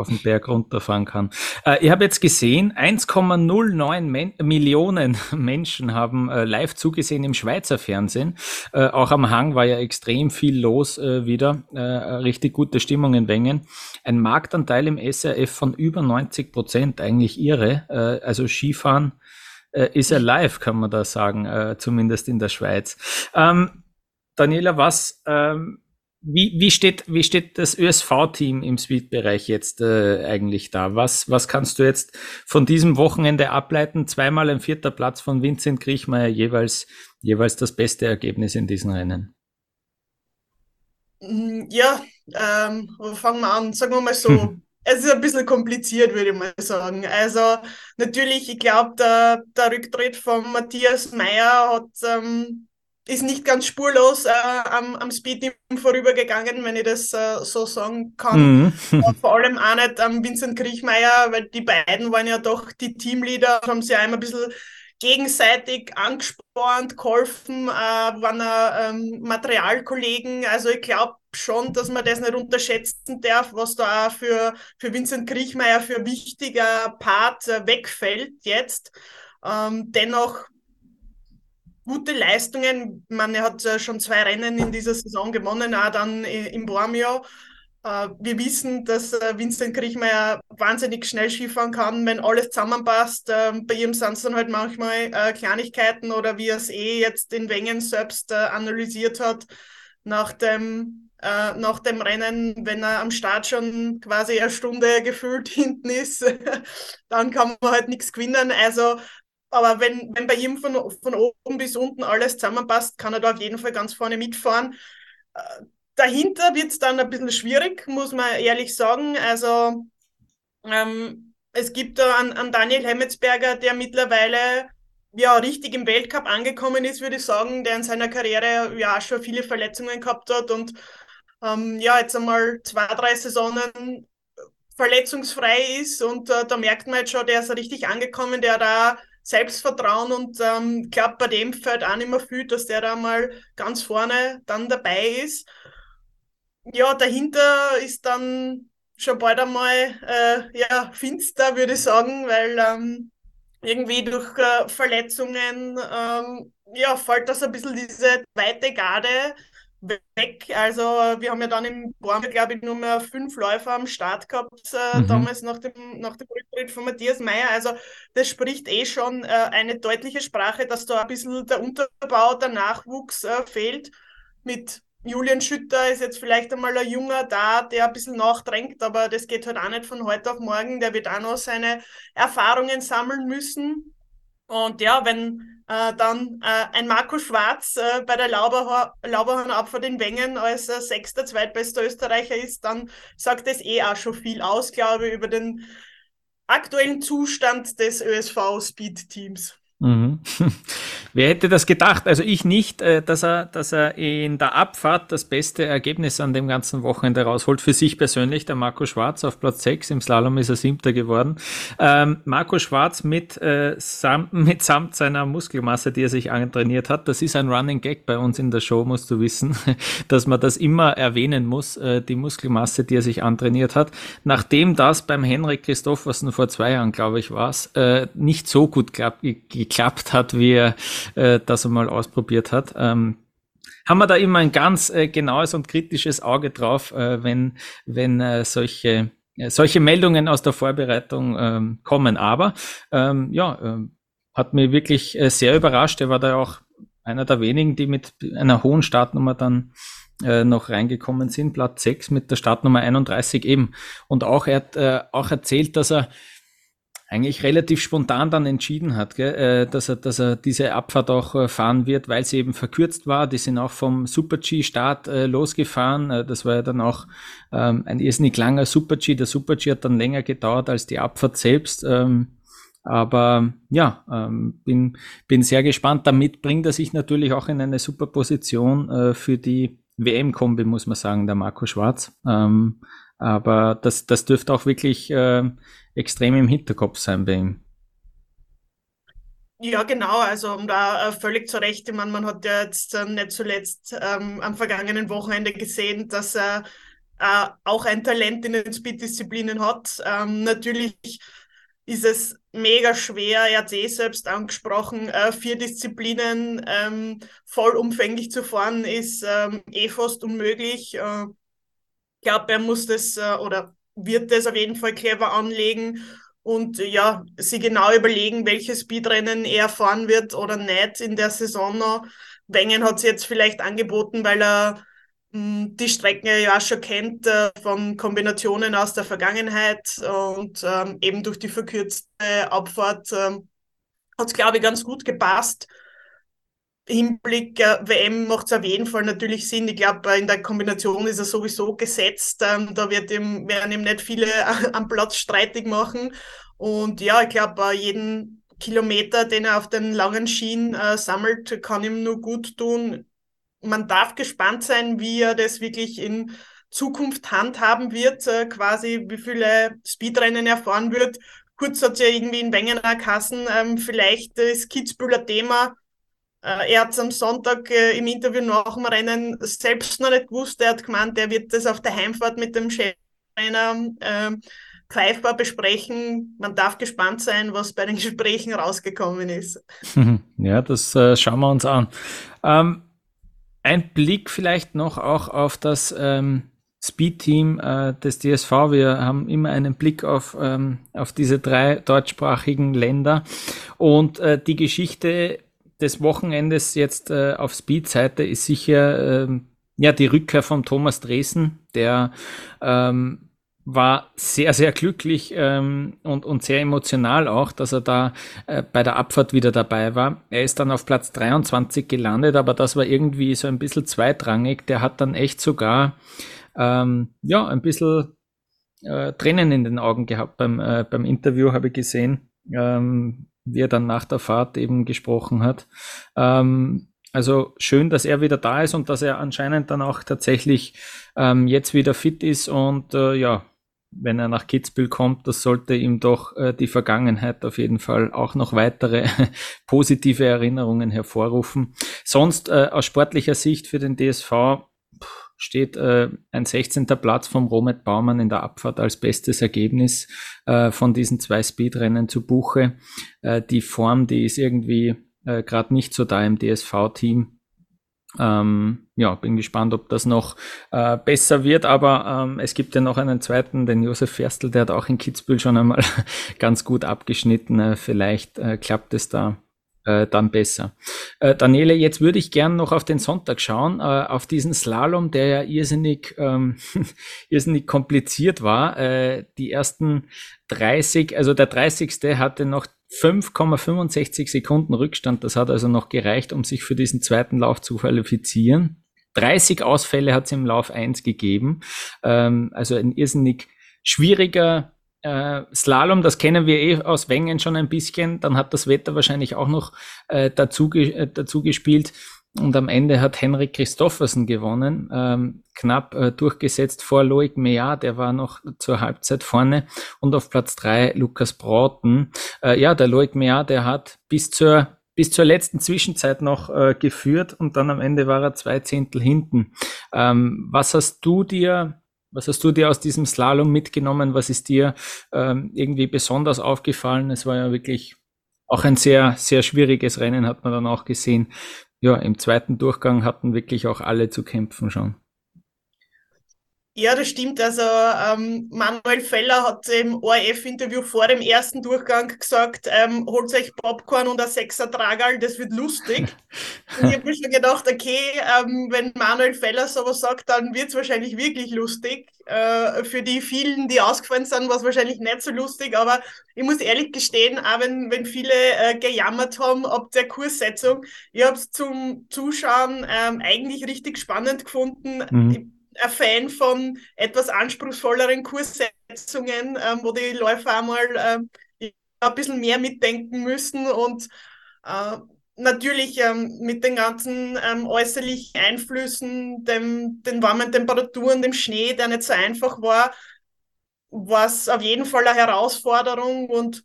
auf den Berg runterfahren kann. Äh, ich habe jetzt gesehen, 1,09 Men Millionen Menschen haben äh, live zugesehen im Schweizer Fernsehen. Äh, auch am Hang war ja extrem viel los äh, wieder. Äh, richtig gute Stimmung in Wengen. Ein Marktanteil im SRF von über 90 Prozent, eigentlich irre. Äh, also Skifahren ist er live, kann man da sagen, zumindest in der Schweiz. Ähm, Daniela, was ähm, wie, wie, steht, wie steht das ÖSV-Team im Speed-Bereich jetzt äh, eigentlich da? Was, was kannst du jetzt von diesem Wochenende ableiten? Zweimal ein vierter Platz von Vincent Kriechmeier, jeweils, jeweils das beste Ergebnis in diesen Rennen. Mm, ja, ähm, fangen wir an? Sagen wir mal so. Es ist ein bisschen kompliziert, würde ich mal sagen. Also natürlich, ich glaube, der, der Rücktritt von Matthias Meyer hat ähm, ist nicht ganz spurlos äh, am, am Speed vorübergegangen, wenn ich das äh, so sagen kann. Mhm. Vor allem auch nicht am Vincent Kriechmeier, weil die beiden waren ja doch die Teamleader, haben sie ja immer ein bisschen gegenseitig angespornt, geholfen, äh, waren ähm, Materialkollegen. Also ich glaube schon, dass man das nicht unterschätzen darf, was da auch für, für Vincent Kriechmeier für wichtiger Part äh, wegfällt jetzt. Ähm, dennoch gute Leistungen. Man hat äh, schon zwei Rennen in dieser Saison gewonnen, auch dann im Bormio. Äh, wir wissen, dass äh, Vincent Kriechmeier wahnsinnig schnell Skifahren kann, wenn alles zusammenpasst. Ähm, bei ihm sind es dann halt manchmal Kleinigkeiten oder wie er es eh jetzt in Wengen selbst analysiert hat, nach dem nach dem Rennen, wenn er am Start schon quasi eine Stunde gefühlt hinten ist, dann kann man halt nichts gewinnen. Also aber wenn, wenn bei ihm von, von oben bis unten alles zusammenpasst, kann er da auf jeden Fall ganz vorne mitfahren. Äh, dahinter wird es dann ein bisschen schwierig, muss man ehrlich sagen. Also ähm, es gibt da an, an Daniel Hemmetsberger, der mittlerweile ja richtig im Weltcup angekommen ist, würde ich sagen, der in seiner Karriere ja schon viele Verletzungen gehabt hat und ähm, ja, jetzt einmal zwei, drei Saisonen verletzungsfrei ist und äh, da merkt man jetzt schon, der ist richtig angekommen, der da Selbstvertrauen und ähm, glaube, bei dem fällt auch nicht mehr viel, dass der da mal ganz vorne dann dabei ist. Ja, dahinter ist dann schon bald einmal äh, ja, finster, würde ich sagen, weil ähm, irgendwie durch äh, Verletzungen ähm, ja, fällt das ein bisschen diese zweite Garde weg. Also wir haben ja dann im Born, glaube ich, nur mehr fünf Läufer am Start gehabt, äh, mhm. damals nach dem, nach dem Rücktritt von Matthias Meyer. Also das spricht eh schon äh, eine deutliche Sprache, dass da ein bisschen der Unterbau, der Nachwuchs äh, fehlt. Mit Julian Schütter ist jetzt vielleicht einmal ein Junger da, der ein bisschen nachdrängt, aber das geht halt auch nicht von heute auf morgen. Der wird auch noch seine Erfahrungen sammeln müssen. Und ja, wenn äh, dann äh, ein Marco Schwarz äh, bei der Lauberhorn-Abfahrt in Wengen als äh, sechster, zweitbester Österreicher ist, dann sagt das eh auch schon viel aus, glaube ich, über den aktuellen Zustand des ÖSV-Speed-Teams. Mhm. Wer hätte das gedacht? Also ich nicht, äh, dass er, dass er in der Abfahrt das beste Ergebnis an dem ganzen Wochenende rausholt. Für sich persönlich, der Marco Schwarz auf Platz 6, im Slalom ist er siebter geworden. Ähm, Marco Schwarz mit, äh, samt, mit samt seiner Muskelmasse, die er sich antrainiert hat, das ist ein Running Gag bei uns in der Show, musst du wissen, dass man das immer erwähnen muss, äh, die Muskelmasse, die er sich antrainiert hat. Nachdem das beim Henrik Christoffersen vor zwei Jahren, glaube ich, war es, äh, nicht so gut geklappt geklappt hat, wie er äh, das einmal ausprobiert hat. Ähm, haben wir da immer ein ganz äh, genaues und kritisches Auge drauf, äh, wenn, wenn äh, solche, äh, solche Meldungen aus der Vorbereitung ähm, kommen. Aber ähm, ja, ähm, hat mir wirklich äh, sehr überrascht. Er war da auch einer der wenigen, die mit einer hohen Startnummer dann äh, noch reingekommen sind. Platz 6 mit der Startnummer 31 eben. Und auch er hat auch erzählt, dass er eigentlich relativ spontan dann entschieden hat, gell, äh, dass, er, dass er diese Abfahrt auch äh, fahren wird, weil sie eben verkürzt war. Die sind auch vom Super-G-Start äh, losgefahren. Das war ja dann auch ähm, ein irrsinnig langer Super-G. Der Super-G hat dann länger gedauert als die Abfahrt selbst. Ähm, aber ja, ähm, bin, bin sehr gespannt. Damit bringt er sich natürlich auch in eine super Position für die WM-Kombi, muss man sagen, der Marco Schwarz. Aber das, das dürfte auch wirklich äh, extrem im Hinterkopf sein bei ihm. Ja, genau, also um da äh, völlig zu Recht, ich meine, man hat ja jetzt äh, nicht zuletzt ähm, am vergangenen Wochenende gesehen, dass er äh, auch ein Talent in den Speed-Disziplinen hat. Ähm, natürlich ist es mega schwer, er hat eh selbst angesprochen, äh, vier Disziplinen ähm, vollumfänglich zu fahren, ist ähm, eh fast unmöglich. Äh, glaube, er muss das äh, oder wird das auf jeden Fall clever anlegen und ja, sie genau überlegen, welches Speedrennen er fahren wird oder nicht in der Saison noch. Wengen hat es jetzt vielleicht angeboten, weil er mh, hm, die Strecken ja auch schon kennt äh, von Kombinationen aus der Vergangenheit und ähm, eben durch die verkürzte Abfahrt ähm, hat es, glaube ich, ganz gut gepasst. Hinblick äh, WM macht es auf jeden Fall natürlich Sinn. Ich glaube, in der Kombination ist er sowieso gesetzt. Ähm, da wird ihm, werden ihm nicht viele am Platz streitig machen. Und ja, ich glaube, äh, jeden Kilometer, den er auf den langen Schienen äh, sammelt, kann ihm nur gut tun. Man darf gespannt sein, wie er das wirklich in Zukunft handhaben wird, äh, quasi wie viele Speedrennen er fahren wird. Kurz hat es ja irgendwie in Wengener Kassen ähm, vielleicht das Kitzbühler Thema äh, er hat es am Sonntag äh, im Interview nach dem Rennen selbst noch nicht gewusst. Er hat gemeint, er wird das auf der Heimfahrt mit dem Cheftrainer äh, greifbar besprechen. Man darf gespannt sein, was bei den Gesprächen rausgekommen ist. Ja, das äh, schauen wir uns an. Ähm, ein Blick vielleicht noch auch auf das ähm, Speed-Team äh, des DSV. Wir haben immer einen Blick auf, ähm, auf diese drei deutschsprachigen Länder und äh, die Geschichte des Wochenendes jetzt äh, auf Speed-Seite ist sicher ähm, ja die Rückkehr von Thomas Dresen, der ähm, war sehr, sehr glücklich ähm, und, und sehr emotional auch, dass er da äh, bei der Abfahrt wieder dabei war. Er ist dann auf Platz 23 gelandet, aber das war irgendwie so ein bisschen zweitrangig. Der hat dann echt sogar ähm, ja ein bisschen äh, Tränen in den Augen gehabt beim, äh, beim Interview, habe ich gesehen, ähm, wie er dann nach der Fahrt eben gesprochen hat. Ähm, also schön, dass er wieder da ist und dass er anscheinend dann auch tatsächlich ähm, jetzt wieder fit ist und äh, ja, wenn er nach Kitzbühel kommt, das sollte ihm doch äh, die Vergangenheit auf jeden Fall auch noch weitere positive Erinnerungen hervorrufen. Sonst äh, aus sportlicher Sicht für den DSV steht äh, ein 16. Platz vom Romet Baumann in der Abfahrt als bestes Ergebnis äh, von diesen zwei Speedrennen zu Buche. Äh, die Form, die ist irgendwie äh, gerade nicht so da im DSV-Team. Ähm, ja, bin gespannt, ob das noch äh, besser wird, aber ähm, es gibt ja noch einen zweiten, den Josef Ferstl, der hat auch in Kitzbühel schon einmal ganz gut abgeschnitten. Äh, vielleicht äh, klappt es da äh, dann besser. Äh, Daniele, jetzt würde ich gern noch auf den Sonntag schauen, äh, auf diesen Slalom, der ja irrsinnig, ähm, irrsinnig kompliziert war. Äh, die ersten 30, also der 30. hatte noch 5,65 Sekunden Rückstand. Das hat also noch gereicht, um sich für diesen zweiten Lauf zu qualifizieren. 30 Ausfälle hat es im Lauf 1 gegeben. Ähm, also ein irrsinnig schwieriger äh, Slalom, das kennen wir eh aus Wengen schon ein bisschen. Dann hat das Wetter wahrscheinlich auch noch äh, dazu, äh, dazu gespielt. Und am Ende hat Henrik Christoffersen gewonnen, ähm, knapp äh, durchgesetzt vor Loic Meillard, der war noch zur Halbzeit vorne. Und auf Platz drei Lukas Brauten. Äh, ja, der Loic Meillard, der hat bis zur, bis zur letzten Zwischenzeit noch äh, geführt und dann am Ende war er zwei Zehntel hinten. Ähm, was hast du dir, was hast du dir aus diesem Slalom mitgenommen? Was ist dir ähm, irgendwie besonders aufgefallen? Es war ja wirklich auch ein sehr, sehr schwieriges Rennen, hat man dann auch gesehen ja, im zweiten Durchgang hatten wirklich auch alle zu kämpfen schon. Ja, das stimmt. Also ähm, Manuel Feller hat im ORF-Interview vor dem ersten Durchgang gesagt, ähm, holt euch Popcorn und ein Sechser Tragal, das wird lustig. und ich habe mir schon gedacht, okay, ähm, wenn Manuel Feller sowas sagt, dann wird es wahrscheinlich wirklich lustig. Äh, für die vielen, die ausgefallen sind, war es wahrscheinlich nicht so lustig, aber ich muss ehrlich gestehen, auch wenn, wenn viele äh, gejammert haben ab der Kurssetzung, ich habe es zum Zuschauen ähm, eigentlich richtig spannend gefunden. Mhm ein Fan von etwas anspruchsvolleren Kurssetzungen, ähm, wo die Läufer einmal ähm, ein bisschen mehr mitdenken müssen und äh, natürlich ähm, mit den ganzen ähm, äußerlichen Einflüssen, dem, den warmen Temperaturen, dem Schnee, der nicht so einfach war, war es auf jeden Fall eine Herausforderung und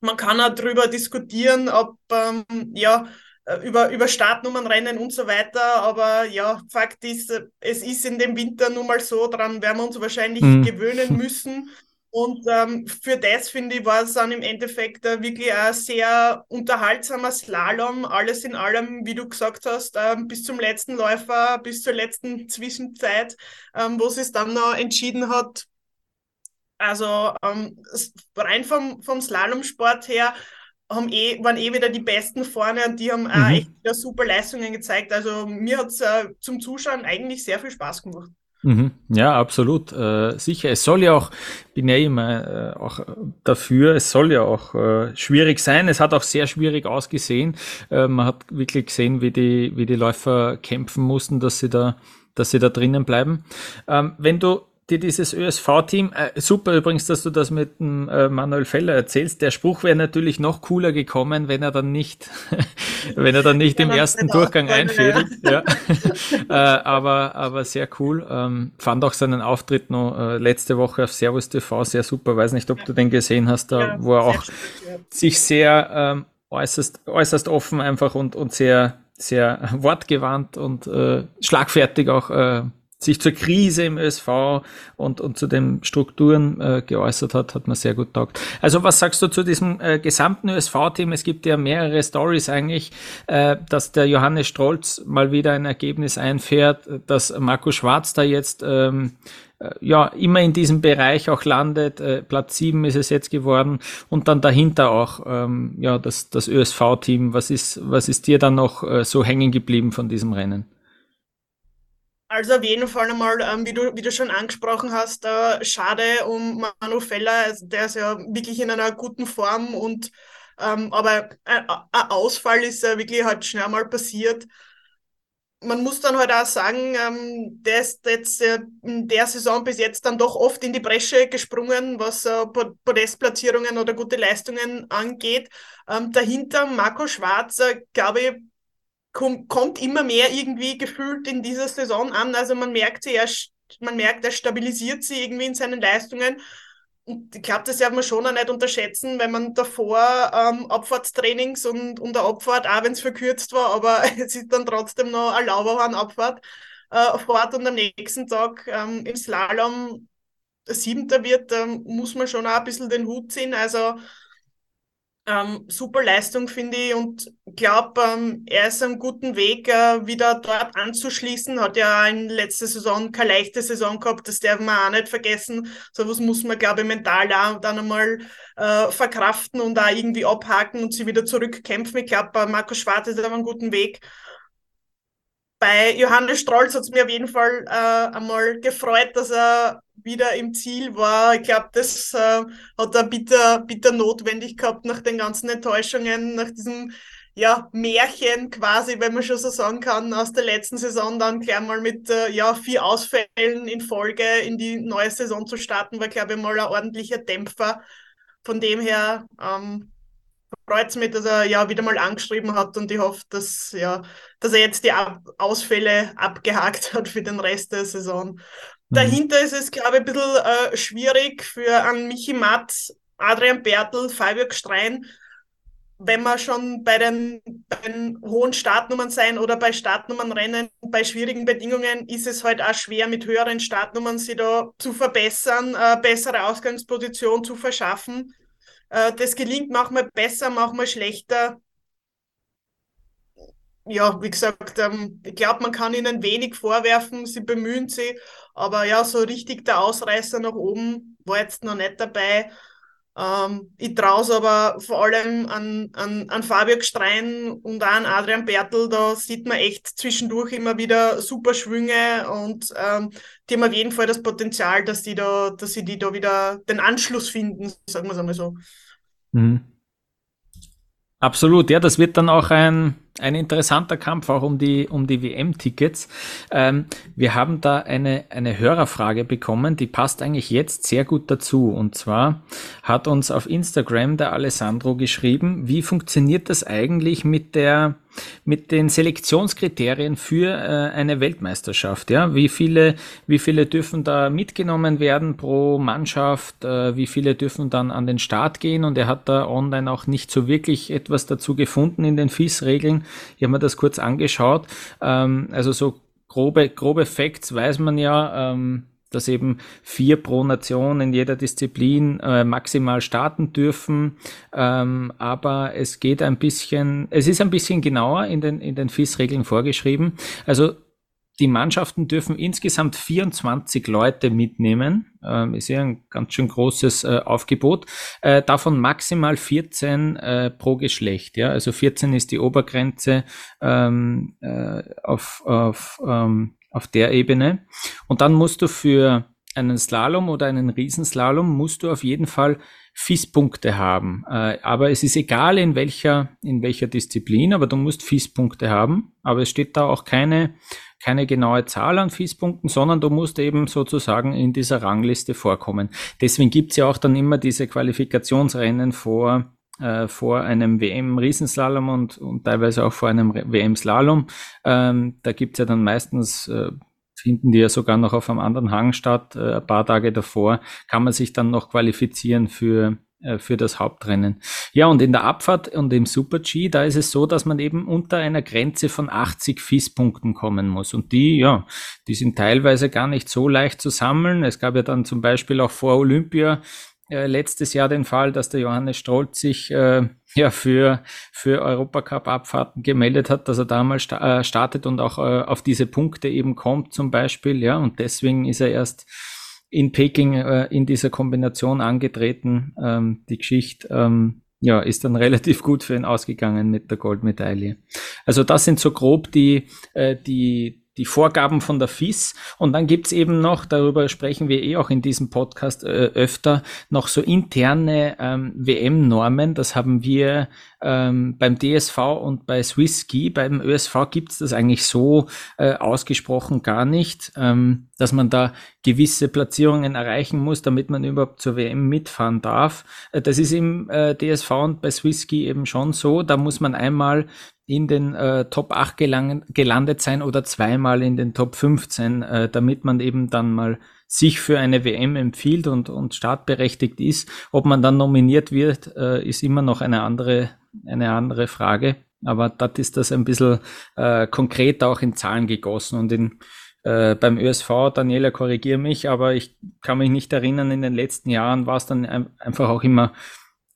man kann auch darüber diskutieren, ob ähm, ja, äh, über, über Startnummernrennen und so weiter. Aber ja, Fakt ist, es ist in dem Winter nun mal so, daran werden wir uns wahrscheinlich mhm. gewöhnen müssen. Und ähm, für das, finde ich, war es dann im Endeffekt äh, wirklich ein sehr unterhaltsamer Slalom. Alles in allem, wie du gesagt hast, äh, bis zum letzten Läufer, bis zur letzten Zwischenzeit, ähm, wo es dann noch entschieden hat. Also ähm, rein vom, vom Slalomsport her haben eh, waren eh wieder die Besten vorne und die haben mhm. auch echt wieder super Leistungen gezeigt. Also mir hat es äh, zum Zuschauen eigentlich sehr viel Spaß gemacht. Mhm. Ja, absolut. Äh, sicher. Es soll ja auch, bin ja immer äh, auch dafür, es soll ja auch äh, schwierig sein. Es hat auch sehr schwierig ausgesehen. Äh, man hat wirklich gesehen, wie die, wie die Läufer kämpfen mussten, dass sie da, dass sie da drinnen bleiben. Ähm, wenn du dir dieses ÖSV-Team, äh, super übrigens, dass du das mit dem, äh, Manuel Feller erzählst. Der Spruch wäre natürlich noch cooler gekommen, wenn er dann nicht, wenn er dann nicht im ersten Durchgang einfädelt. Ja. äh, aber, aber sehr cool. Ähm, fand auch seinen Auftritt noch äh, letzte Woche auf Servus TV sehr super. Weiß nicht, ob du den gesehen hast, da, ja, wo er auch sich sehr ähm, äußerst, äußerst offen einfach und, und sehr, sehr wortgewandt und äh, schlagfertig auch äh, sich zur Krise im ÖSV und, und zu den Strukturen äh, geäußert hat, hat man sehr gut taugt. Also was sagst du zu diesem äh, gesamten ÖSV-Team? Es gibt ja mehrere Stories eigentlich, äh, dass der Johannes Strolz mal wieder ein Ergebnis einfährt, dass Marco Schwarz da jetzt ähm, äh, ja immer in diesem Bereich auch landet. Äh, Platz sieben ist es jetzt geworden und dann dahinter auch ähm, ja das, das ÖSV-Team. Was ist, was ist dir dann noch äh, so hängen geblieben von diesem Rennen? Also auf jeden Fall einmal, ähm, wie, du, wie du schon angesprochen hast, äh, schade um Manu Feller, also der ist ja wirklich in einer guten Form und ähm, aber ein, ein, Ausfall ist ja wirklich halt schnell mal passiert. man muss dann halt auch sagen, ähm, der ist jetzt äh, in der Saison bis jetzt dann doch oft in die Bresche gesprungen, was äh, Podestplatzierungen oder gute Leistungen angeht. Ähm, dahinter Marco Schwarzer, glaube ich, kom kommt immer mehr irgendwie gefühlt in dieser Saison an. Also man merkt sie, er, man merkt, er stabilisiert sie irgendwie in seinen Leistungen und ich glaube, das darf man schon auch nicht unterschätzen, wenn man davor ähm, Abfahrtstrainings und, und der Abfahrt, auch wenn es verkürzt war, aber es ist dann trotzdem noch erlaubbar an Abfahrt, äh, fährt und am nächsten Tag ähm, im Slalom Siebter wird, ähm, muss man schon auch ein bisschen den Hut ziehen. Also ähm, super Leistung, finde ich, und glaube, ähm, er ist am guten Weg, äh, wieder dort anzuschließen. Hat ja in letzter Saison keine leichte Saison gehabt, das darf man auch nicht vergessen. So was muss man, glaube ich, mental auch dann einmal äh, verkraften und da irgendwie abhaken und sie wieder zurückkämpfen. Ich glaube, Marco Schwarz ist auf einem guten Weg. Bei Johannes Strolz hat es mir auf jeden Fall äh, einmal gefreut, dass er wieder im Ziel war. Ich glaube, das äh, hat er bitter, bitter notwendig gehabt nach den ganzen Enttäuschungen, nach diesem ja, Märchen quasi, wenn man schon so sagen kann, aus der letzten Saison dann gleich mal mit äh, ja, vier Ausfällen in Folge in die neue Saison zu starten, war, glaube ich, mal ein ordentlicher Dämpfer. Von dem her ähm, freut es mich, dass er ja wieder mal angeschrieben hat und ich hoffe, dass, ja, dass er jetzt die Ab Ausfälle abgehakt hat für den Rest der Saison. Mhm. Dahinter ist es, glaube ich, ein bisschen äh, schwierig für an Michi Matt, Adrian Bertel, Fabio Strein, wenn wir schon bei den, bei den hohen Startnummern sein oder bei Startnummernrennen, bei schwierigen Bedingungen ist es halt auch schwer, mit höheren Startnummern sie da zu verbessern, äh, bessere Ausgangsposition zu verschaffen. Äh, das gelingt manchmal besser, manchmal schlechter ja, wie gesagt, ähm, ich glaube, man kann ihnen wenig vorwerfen, sie bemühen sich, aber ja, so richtig der Ausreißer nach oben war jetzt noch nicht dabei. Ähm, ich traue es aber vor allem an, an, an Fabio Strein und auch an Adrian Bertel, da sieht man echt zwischendurch immer wieder super Schwünge und ähm, die haben auf jeden Fall das Potenzial, dass die da, sie die da wieder den Anschluss finden, sagen wir es einmal so. Mhm. Absolut, ja, das wird dann auch ein ein interessanter Kampf auch um die, um die WM-Tickets. Ähm, wir haben da eine, eine Hörerfrage bekommen, die passt eigentlich jetzt sehr gut dazu. Und zwar hat uns auf Instagram der Alessandro geschrieben, wie funktioniert das eigentlich mit der, mit den Selektionskriterien für äh, eine Weltmeisterschaft? Ja, wie viele, wie viele dürfen da mitgenommen werden pro Mannschaft? Äh, wie viele dürfen dann an den Start gehen? Und er hat da online auch nicht so wirklich etwas dazu gefunden in den FIS-Regeln. Ich habe mir das kurz angeschaut. Ähm, also so grobe, grobe Facts weiß man ja, ähm, dass eben vier pro Nation in jeder Disziplin äh, maximal starten dürfen. Ähm, aber es geht ein bisschen, es ist ein bisschen genauer in den, in den FIS-Regeln vorgeschrieben. Also die Mannschaften dürfen insgesamt 24 Leute mitnehmen. Ähm, ist ja ein ganz schön großes äh, Aufgebot. Äh, davon maximal 14 äh, pro Geschlecht. Ja? Also 14 ist die Obergrenze ähm, äh, auf, auf, ähm, auf der Ebene. Und dann musst du für einen Slalom oder einen Riesenslalom musst du auf jeden Fall FIS-Punkte haben. Äh, aber es ist egal in welcher, in welcher Disziplin, aber du musst FIS-Punkte haben. Aber es steht da auch keine keine genaue Zahl an FIS-Punkten, sondern du musst eben sozusagen in dieser Rangliste vorkommen. Deswegen gibt's ja auch dann immer diese Qualifikationsrennen vor, äh, vor einem WM-Riesenslalom und, und teilweise auch vor einem WM-Slalom. Ähm, da gibt's ja dann meistens äh, finden die ja sogar noch auf einem anderen Hang statt. Äh, ein paar Tage davor kann man sich dann noch qualifizieren für, äh, für das Hauptrennen. Ja, und in der Abfahrt und im Super G, da ist es so, dass man eben unter einer Grenze von 80 FIS-Punkten kommen muss. Und die, ja, die sind teilweise gar nicht so leicht zu sammeln. Es gab ja dann zum Beispiel auch vor Olympia äh, letztes Jahr den Fall, dass der Johannes Strolz sich äh, ja für, für Europacup-Abfahrten gemeldet hat, dass er damals sta äh, startet und auch äh, auf diese Punkte eben kommt zum Beispiel. Ja, und deswegen ist er erst in Peking äh, in dieser Kombination angetreten. Ähm, die Geschichte ähm, ja, ist dann relativ gut für ihn ausgegangen mit der Goldmedaille. Also das sind so grob die, die, die Vorgaben von der FIS. Und dann gibt's eben noch, darüber sprechen wir eh auch in diesem Podcast äh, öfter, noch so interne ähm, WM-Normen. Das haben wir ähm, beim DSV und bei Swiss Ski. Beim ÖSV gibt's das eigentlich so äh, ausgesprochen gar nicht, ähm, dass man da gewisse Platzierungen erreichen muss, damit man überhaupt zur WM mitfahren darf. Äh, das ist im äh, DSV und bei Swiss Ski eben schon so. Da muss man einmal in den äh, Top 8 gelangen, gelandet sein oder zweimal in den Top 15, äh, damit man eben dann mal sich für eine WM empfiehlt und, und startberechtigt ist. Ob man dann nominiert wird, äh, ist immer noch eine andere, eine andere Frage. Aber das ist das ein bisschen äh, konkret auch in Zahlen gegossen und in, äh, beim ÖSV, Daniela, korrigiere mich, aber ich kann mich nicht erinnern, in den letzten Jahren war es dann ein, einfach auch immer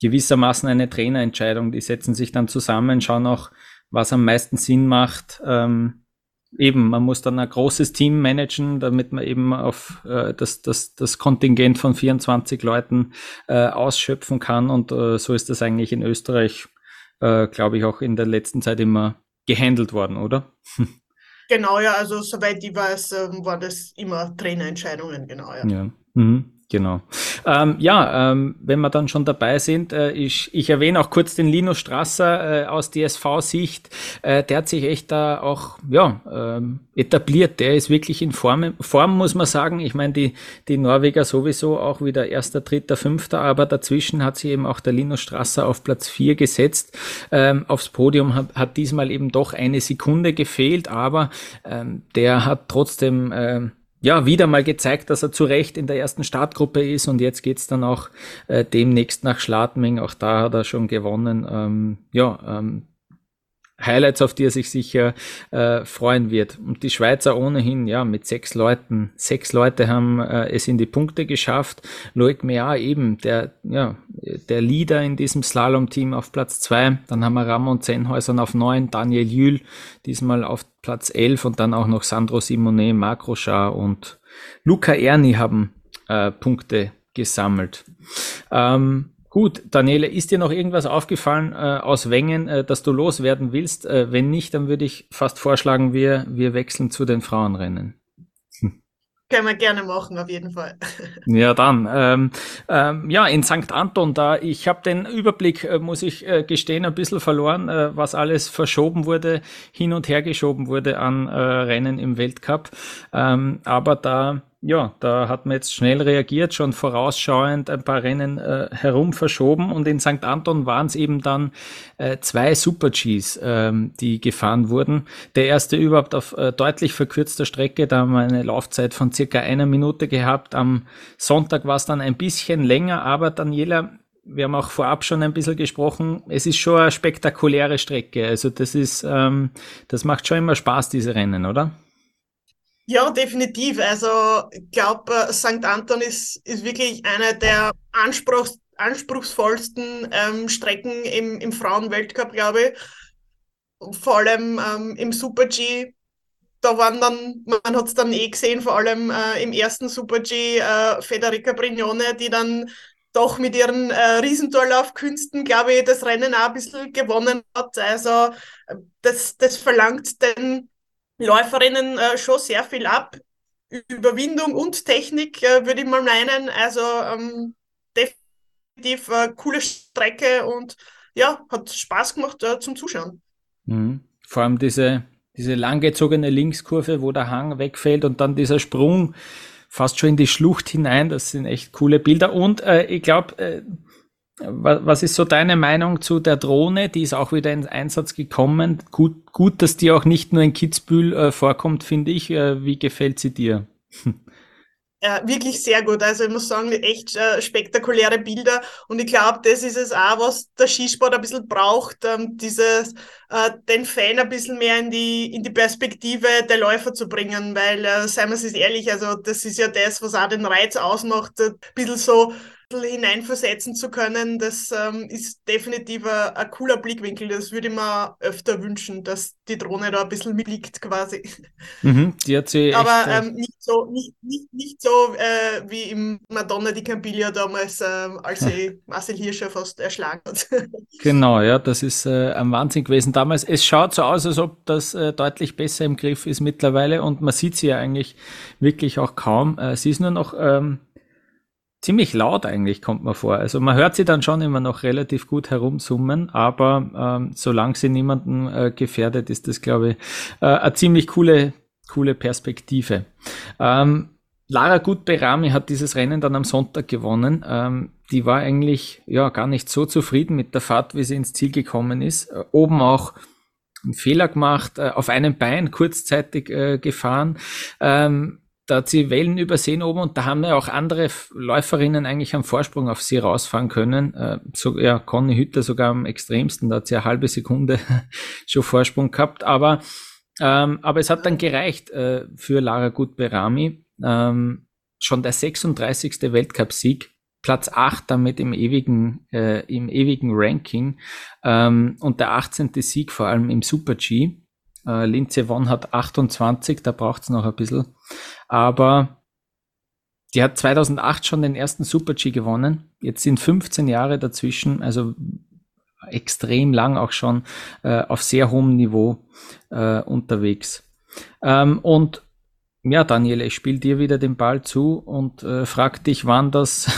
gewissermaßen eine Trainerentscheidung. Die setzen sich dann zusammen, schauen auch, was am meisten Sinn macht. Ähm, eben, man muss dann ein großes Team managen, damit man eben auf äh, das, das, das Kontingent von 24 Leuten äh, ausschöpfen kann. Und äh, so ist das eigentlich in Österreich, äh, glaube ich, auch in der letzten Zeit immer gehandelt worden, oder? Genau, ja, also soweit ich weiß, ähm, war das immer Trainerentscheidungen, genau, ja. ja. Mhm. Genau. Ähm, ja, ähm, wenn wir dann schon dabei sind, äh, ich, ich erwähne auch kurz den Linus Strasser äh, aus DSV-Sicht. Äh, der hat sich echt da auch ja, ähm, etabliert. Der ist wirklich in Form, Form muss man sagen. Ich meine, die, die Norweger sowieso auch wieder erster, dritter, fünfter, aber dazwischen hat sich eben auch der Linus Strasser auf Platz vier gesetzt. Ähm, aufs Podium hat, hat diesmal eben doch eine Sekunde gefehlt, aber ähm, der hat trotzdem ähm, ja, wieder mal gezeigt, dass er zu Recht in der ersten Startgruppe ist und jetzt geht's dann auch äh, demnächst nach Schladming. Auch da hat er schon gewonnen. Ähm, ja, ähm, Highlights, auf die er sich sicher äh, freuen wird. Und die Schweizer ohnehin, ja, mit sechs Leuten. Sechs Leute haben äh, es in die Punkte geschafft. Loic Mea eben, der, ja, der Leader in diesem Slalom-Team auf Platz zwei. Dann haben wir Ramon Zenhäusern auf neun, Daniel Jül diesmal auf Platz elf und dann auch noch Sandro Simone, Marc Rochard und Luca Erni haben äh, Punkte gesammelt. Ähm, Gut, Daniele, ist dir noch irgendwas aufgefallen äh, aus Wengen, äh, dass du loswerden willst? Äh, wenn nicht, dann würde ich fast vorschlagen, wir, wir wechseln zu den Frauenrennen. Können wir gerne machen, auf jeden Fall. Ja, dann. Ähm, ähm, ja, in St. Anton, da ich habe den Überblick, äh, muss ich äh, gestehen, ein bisschen verloren, äh, was alles verschoben wurde, hin und her geschoben wurde an äh, Rennen im Weltcup. Ähm, aber da ja, da hat man jetzt schnell reagiert, schon vorausschauend ein paar Rennen äh, herum verschoben und in St. Anton waren es eben dann äh, zwei Super-Gs, ähm, die gefahren wurden. Der erste überhaupt auf äh, deutlich verkürzter Strecke, da haben wir eine Laufzeit von circa einer Minute gehabt. Am Sonntag war es dann ein bisschen länger, aber Daniela, wir haben auch vorab schon ein bisschen gesprochen, es ist schon eine spektakuläre Strecke. Also das ist, ähm, das macht schon immer Spaß, diese Rennen, oder? Ja, definitiv. Also ich glaube, äh, St. Anton ist, ist wirklich eine der Anspruchs, anspruchsvollsten ähm, Strecken im, im Frauenweltcup, glaube ich. Vor allem ähm, im Super-G. Da waren dann, man hat es dann eh gesehen, vor allem äh, im ersten Super-G äh, Federica Brignone, die dann doch mit ihren äh, Riesentorlaufkünsten, glaube ich, das Rennen auch ein bisschen gewonnen hat. Also äh, das, das verlangt den Läuferinnen äh, schon sehr viel ab. Überwindung und Technik, äh, würde ich mal meinen. Also ähm, definitiv äh, coole Strecke und ja, hat Spaß gemacht äh, zum Zuschauen. Mhm. Vor allem diese, diese langgezogene Linkskurve, wo der Hang wegfällt und dann dieser Sprung fast schon in die Schlucht hinein. Das sind echt coole Bilder. Und äh, ich glaube, äh, was ist so deine Meinung zu der Drohne? Die ist auch wieder in Einsatz gekommen. Gut, gut dass die auch nicht nur in Kitzbühel äh, vorkommt, finde ich. Äh, wie gefällt sie dir? Ja, wirklich sehr gut. Also ich muss sagen, echt äh, spektakuläre Bilder. Und ich glaube, das ist es auch, was der Skisport ein bisschen braucht, ähm, dieses, äh, den Fan ein bisschen mehr in die, in die Perspektive der Läufer zu bringen. Weil, äh, seien wir es ehrlich, also das ist ja das, was auch den Reiz ausmacht. Ein bisschen so hineinversetzen zu können, das ähm, ist definitiv ein, ein, cooler Blickwinkel. Das würde ich mir öfter wünschen, dass die Drohne da ein bisschen mitliegt quasi. Mhm, die hat sie Aber echt, äh, ähm, nicht so, nicht, nicht, nicht so äh, wie im Madonna di Campiglia damals, äh, als sie Marcel Hirscher fast erschlagen hat. genau, ja, das ist äh, ein Wahnsinn gewesen damals. Es schaut so aus, als ob das äh, deutlich besser im Griff ist mittlerweile und man sieht sie ja eigentlich wirklich auch kaum. Äh, sie ist nur noch ähm, ziemlich laut eigentlich, kommt mir vor. Also man hört sie dann schon immer noch relativ gut herumsummen, aber ähm, solange sie niemanden äh, gefährdet, ist das, glaube ich, äh, eine ziemlich coole, coole Perspektive. Ähm, Lara Gutberami hat dieses Rennen dann am Sonntag gewonnen. Ähm, die war eigentlich ja gar nicht so zufrieden mit der Fahrt, wie sie ins Ziel gekommen ist. Äh, oben auch einen Fehler gemacht, äh, auf einem Bein kurzzeitig äh, gefahren. Ähm, da hat sie Wellen übersehen oben und da haben ja auch andere Läuferinnen eigentlich am Vorsprung auf sie rausfahren können. Äh, so, ja, Conny Hütter sogar am extremsten, da hat sie eine halbe Sekunde schon Vorsprung gehabt. Aber, ähm, aber es hat dann gereicht äh, für Lara Gutberami. Ähm, schon der 36. Weltcupsieg, Platz 8 damit im ewigen, äh, im ewigen Ranking ähm, und der 18. Sieg vor allem im Super G. Äh, Lindsay Vonn hat 28, da braucht es noch ein bisschen. Aber die hat 2008 schon den ersten Super-G gewonnen. Jetzt sind 15 Jahre dazwischen, also extrem lang auch schon äh, auf sehr hohem Niveau äh, unterwegs. Ähm, und ja, Daniele, ich spiele dir wieder den Ball zu und äh, frag dich, waren das,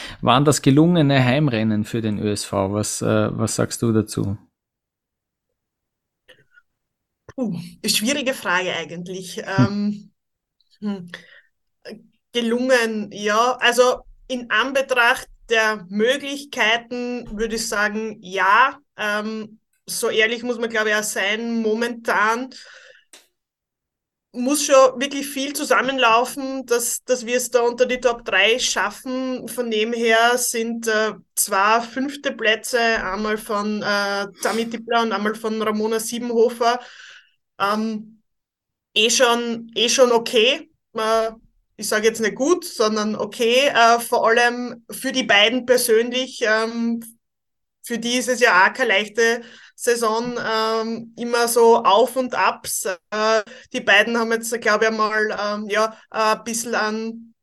waren das gelungene Heimrennen für den ÖSV? Was, äh, was sagst du dazu? Puh, schwierige Frage eigentlich. Hm. Ähm, hm, gelungen, ja. Also in Anbetracht der Möglichkeiten würde ich sagen, ja. Ähm, so ehrlich muss man, glaube ich, auch sein. Momentan muss schon wirklich viel zusammenlaufen, dass, dass wir es da unter die Top 3 schaffen. Von dem her sind äh, zwei fünfte Plätze, einmal von äh, Tami Tippler und einmal von Ramona Siebenhofer ähm, eh, schon, eh schon okay. Äh, ich sage jetzt nicht gut, sondern okay. Äh, vor allem für die beiden persönlich. Ähm, für die ist es ja auch keine leichte Saison, ähm, immer so Auf und Abs. Äh, die beiden haben jetzt, glaube ich, einmal ähm, ja, ein bisschen an,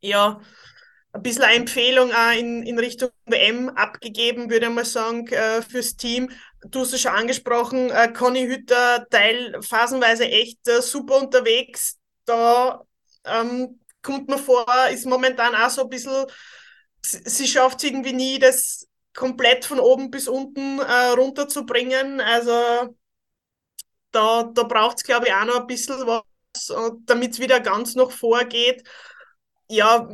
ja, ein bisschen eine Empfehlung auch in, in Richtung WM abgegeben, würde ich mal sagen, äh, fürs Team du hast es schon angesprochen, äh, Conny Hütter teil phasenweise echt äh, super unterwegs. Da ähm, kommt mir vor, ist momentan auch so ein bisschen, sie schafft es irgendwie nie, das komplett von oben bis unten äh, runterzubringen. Also da, da braucht es, glaube ich, auch noch ein bisschen was, äh, damit es wieder ganz noch vorgeht. Ja,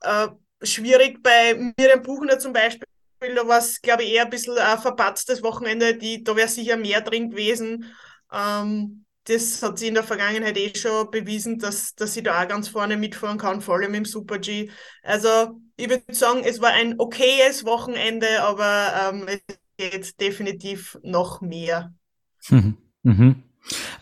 äh, schwierig bei Miriam Buchner zum Beispiel da war es, glaube ich, eher ein bisschen ein verpatztes Wochenende. Die, da wäre sicher mehr drin gewesen. Ähm, das hat sie in der Vergangenheit eh schon bewiesen, dass, dass sie da auch ganz vorne mitfahren kann, vor allem im Super G. Also ich würde sagen, es war ein okayes Wochenende, aber ähm, es geht definitiv noch mehr. Mhm. Mhm.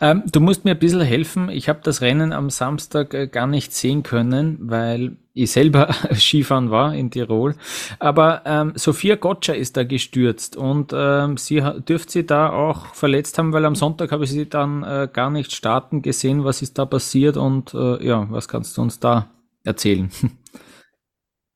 Ähm, du musst mir ein bisschen helfen. Ich habe das Rennen am Samstag äh, gar nicht sehen können, weil ich selber Skifahren war in Tirol. Aber ähm, Sophia Gotcha ist da gestürzt und ähm, sie dürfte sie da auch verletzt haben, weil am Sonntag habe ich sie dann äh, gar nicht starten gesehen. Was ist da passiert und äh, ja, was kannst du uns da erzählen?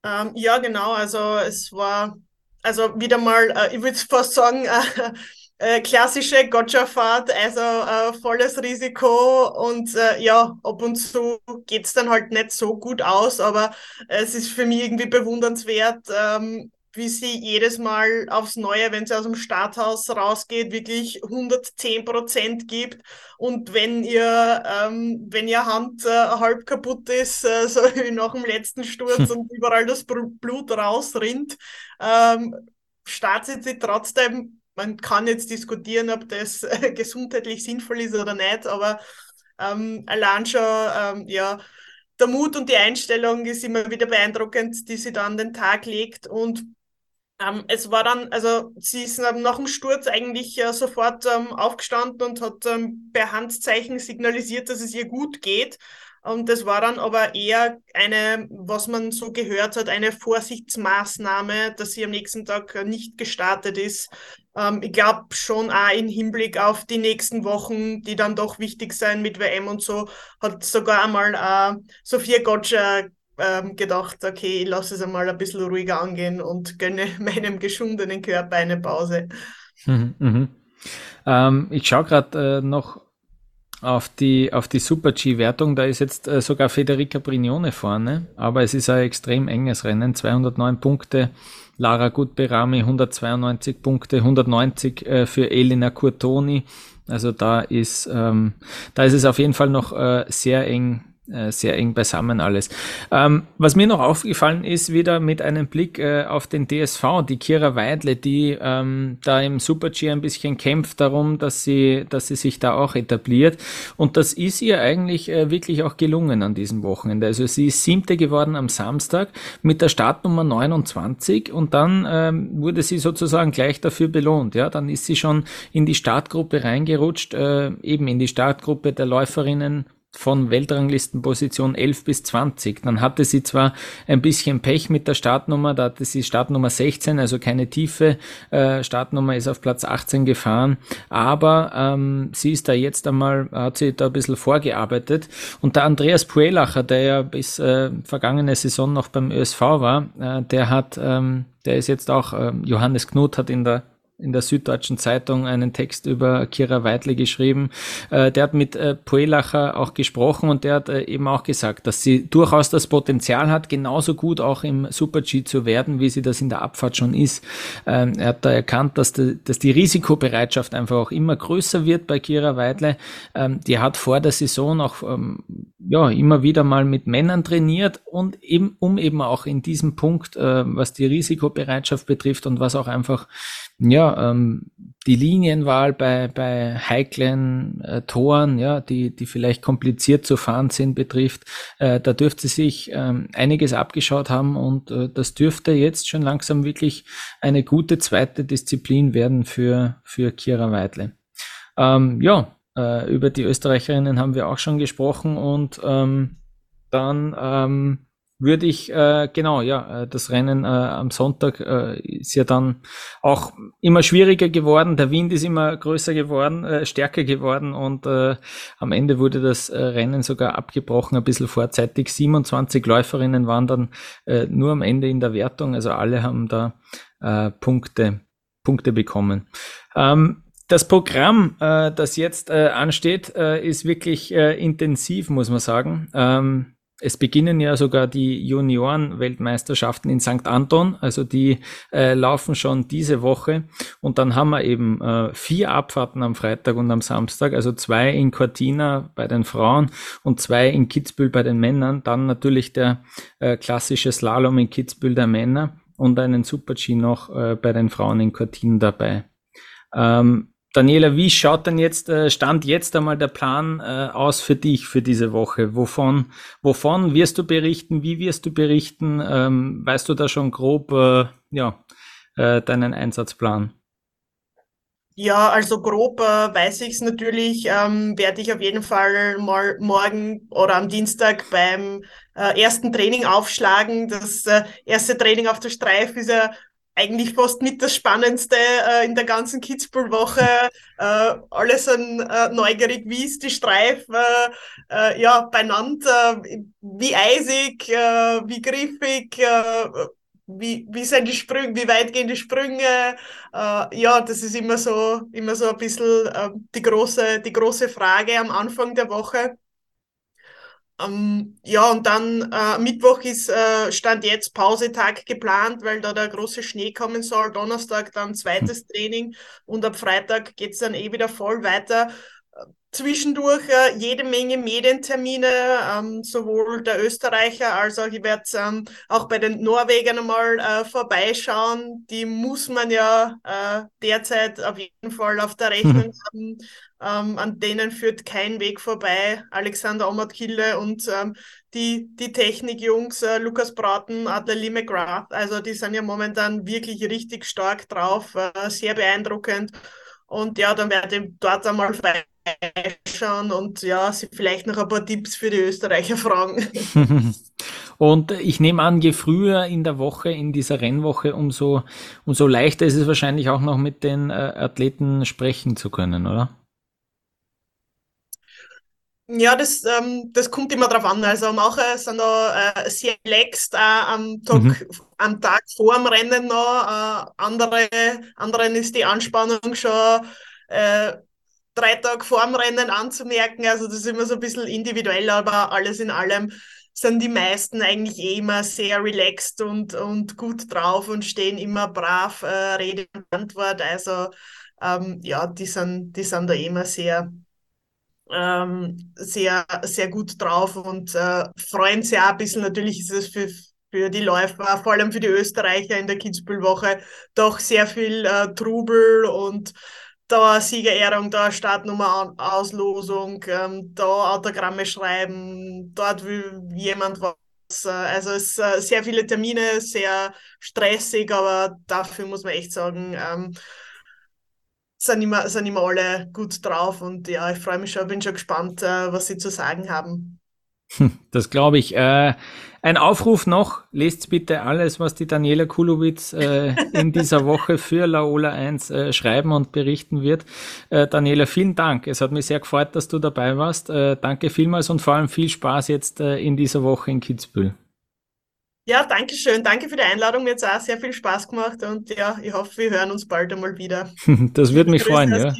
Ähm, ja, genau. Also es war also wieder mal, äh, ich würde fast sagen, äh, klassische Gotcha-Fahrt, also äh, volles Risiko und äh, ja, ab und zu geht's dann halt nicht so gut aus, aber es ist für mich irgendwie bewundernswert, ähm, wie sie jedes Mal aufs Neue, wenn sie aus dem Starthaus rausgeht, wirklich 110 Prozent gibt. Und wenn ihr, ähm, wenn ihr Hand äh, halb kaputt ist, äh, so wie nach dem letzten Sturz und überall das Blut rausrinnt, ähm, startet sie trotzdem man kann jetzt diskutieren, ob das äh, gesundheitlich sinnvoll ist oder nicht, aber ähm, allein schon, ähm, ja, der Mut und die Einstellung ist immer wieder beeindruckend, die sie dann an den Tag legt. Und ähm, es war dann, also sie ist nach dem Sturz eigentlich äh, sofort ähm, aufgestanden und hat ähm, per Handzeichen signalisiert, dass es ihr gut geht. Und das war dann aber eher eine, was man so gehört hat, eine Vorsichtsmaßnahme, dass sie am nächsten Tag nicht gestartet ist. Ähm, ich glaube schon auch im Hinblick auf die nächsten Wochen, die dann doch wichtig sein mit WM und so, hat sogar einmal äh, Sophia Gotcha ähm, gedacht, okay, ich lasse es einmal ein bisschen ruhiger angehen und gönne meinem geschundenen Körper eine Pause. Mhm, mhm. Ähm, ich schaue gerade äh, noch auf die, auf die Super-G-Wertung. Da ist jetzt äh, sogar Federica Brignone vorne, aber es ist ein extrem enges Rennen. 209 Punkte. Lara Gutberami 192 Punkte, 190 äh, für Elena Curtoni. Also da ist, ähm, da ist es auf jeden Fall noch äh, sehr eng sehr eng beisammen alles. Ähm, was mir noch aufgefallen ist, wieder mit einem Blick äh, auf den DSV, die Kira Weidle, die ähm, da im Super-G ein bisschen kämpft darum, dass sie, dass sie sich da auch etabliert. Und das ist ihr eigentlich äh, wirklich auch gelungen an diesem Wochenende. Also sie ist siebte geworden am Samstag mit der Startnummer 29 und dann ähm, wurde sie sozusagen gleich dafür belohnt. Ja, dann ist sie schon in die Startgruppe reingerutscht, äh, eben in die Startgruppe der Läuferinnen von Weltranglistenposition 11 bis 20. Dann hatte sie zwar ein bisschen Pech mit der Startnummer, da hatte sie Startnummer 16, also keine tiefe äh, Startnummer, ist auf Platz 18 gefahren, aber ähm, sie ist da jetzt einmal, hat sie da ein bisschen vorgearbeitet und der Andreas Puelacher, der ja bis äh, vergangene Saison noch beim ÖSV war, äh, der hat, ähm, der ist jetzt auch, äh, Johannes Knut hat in der in der Süddeutschen Zeitung einen Text über Kira Weidle geschrieben. Äh, der hat mit äh, Poelacher auch gesprochen und der hat äh, eben auch gesagt, dass sie durchaus das Potenzial hat, genauso gut auch im Super-G zu werden, wie sie das in der Abfahrt schon ist. Ähm, er hat da erkannt, dass, die, dass die Risikobereitschaft einfach auch immer größer wird bei Kira Weidle. Ähm, die hat vor der Saison auch ähm, ja, immer wieder mal mit Männern trainiert und eben, um eben auch in diesem Punkt, äh, was die Risikobereitschaft betrifft und was auch einfach ja, ähm, die Linienwahl bei, bei heiklen äh, Toren, ja, die, die vielleicht kompliziert zu fahren sind, betrifft, äh, da dürfte sich ähm, einiges abgeschaut haben und äh, das dürfte jetzt schon langsam wirklich eine gute zweite Disziplin werden für, für Kira Weidle. Ähm, ja, äh, über die Österreicherinnen haben wir auch schon gesprochen und ähm, dann ähm, würde ich, äh, genau, ja, äh, das Rennen äh, am Sonntag äh, ist ja dann auch immer schwieriger geworden. Der Wind ist immer größer geworden, äh, stärker geworden und äh, am Ende wurde das äh, Rennen sogar abgebrochen, ein bisschen vorzeitig. 27 Läuferinnen waren dann äh, nur am Ende in der Wertung, also alle haben da äh, Punkte, Punkte bekommen. Ähm, das Programm, äh, das jetzt äh, ansteht, äh, ist wirklich äh, intensiv, muss man sagen. Ähm, es beginnen ja sogar die Junioren-Weltmeisterschaften in St. Anton, also die äh, laufen schon diese Woche. Und dann haben wir eben äh, vier Abfahrten am Freitag und am Samstag, also zwei in Cortina bei den Frauen und zwei in Kitzbühel bei den Männern. Dann natürlich der äh, klassische Slalom in Kitzbühel der Männer und einen Super-G noch äh, bei den Frauen in Cortina dabei. Ähm, Daniela, wie schaut denn jetzt, äh, stand jetzt einmal der Plan äh, aus für dich für diese Woche? Wovon, wovon wirst du berichten? Wie wirst du berichten? Ähm, weißt du da schon grob, äh, ja, deinen Einsatzplan? Ja, also grob äh, weiß ich es natürlich. Ähm, werde ich auf jeden Fall mal morgen oder am Dienstag beim äh, ersten Training aufschlagen. Das äh, erste Training auf der Streif ist ja eigentlich fast mit das Spannendste äh, in der ganzen Kitzbühel-Woche. Äh, alle sind äh, neugierig, wie ist die Streif äh, ja, benannt, äh, wie eisig, äh, wie griffig, äh, wie, wie sind die Sprünge, wie weit gehen die Sprünge? Ja, das ist immer so, immer so ein bisschen die, große, die große Frage am Anfang der Woche. Ähm, ja, und dann äh, Mittwoch ist äh, Stand jetzt Pausetag geplant, weil da der große Schnee kommen soll. Donnerstag dann zweites hm. Training und ab Freitag geht's dann eh wieder voll weiter zwischendurch äh, jede Menge Medientermine, ähm, sowohl der Österreicher als auch ich werde ähm, auch bei den Norwegern einmal äh, vorbeischauen. Die muss man ja äh, derzeit auf jeden Fall auf der Rechnung mhm. haben. Ähm, an denen führt kein Weg vorbei. Alexander Omatkille und ähm, die, die Technikjungs, äh, Lukas Braten, Adelie McGrath, also die sind ja momentan wirklich richtig stark drauf, äh, sehr beeindruckend. Und ja, dann werde ich dort einmal vorbeischauen und ja, sie vielleicht noch ein paar Tipps für die Österreicher fragen. Und ich nehme an, je früher in der Woche, in dieser Rennwoche, umso, umso leichter ist es wahrscheinlich auch noch mit den äh, Athleten sprechen zu können, oder? Ja, das, ähm, das kommt immer drauf an. Also manche sind da äh, sehr relaxed äh, am, Tag, mhm. am Tag vor dem Rennen noch. Äh, andere, anderen ist die Anspannung schon äh, drei Tage vor dem Rennen anzumerken. Also das ist immer so ein bisschen individuell, aber alles in allem sind die meisten eigentlich eh immer sehr relaxed und, und gut drauf und stehen immer brav äh, Rede und Antwort. Also ähm, ja, die sind, die sind da immer sehr ähm, sehr, sehr gut drauf und äh, freuen sich auch ein bisschen. Natürlich ist es für, für die Läufer, vor allem für die Österreicher in der Kitzbühel-Woche, doch sehr viel äh, Trubel und da Siegerehrung, da Startnummer Auslosung, ähm, da Autogramme schreiben, dort will jemand was. Äh, also es äh, sehr viele Termine, sehr stressig, aber dafür muss man echt sagen, ähm, sind immer, sind immer alle gut drauf und ja, ich freue mich schon, bin schon gespannt, äh, was sie zu sagen haben. Das glaube ich. Äh, ein Aufruf noch, lest bitte alles, was die Daniela Kulowitz äh, in dieser Woche für Laola 1 äh, schreiben und berichten wird. Äh, Daniela, vielen Dank. Es hat mich sehr gefreut, dass du dabei warst. Äh, danke vielmals und vor allem viel Spaß jetzt in dieser Woche in Kitzbühel. Ja, danke schön. Danke für die Einladung. Mir hat auch sehr viel Spaß gemacht und ja, ich hoffe, wir hören uns bald einmal wieder. Das würde mich freuen, ja.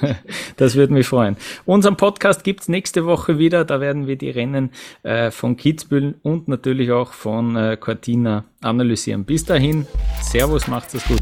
Das würde mich freuen. Unseren Podcast gibt's nächste Woche wieder. Da werden wir die Rennen äh, von Kitzbühel und natürlich auch von äh, Cortina analysieren. Bis dahin, Servus, macht's es gut.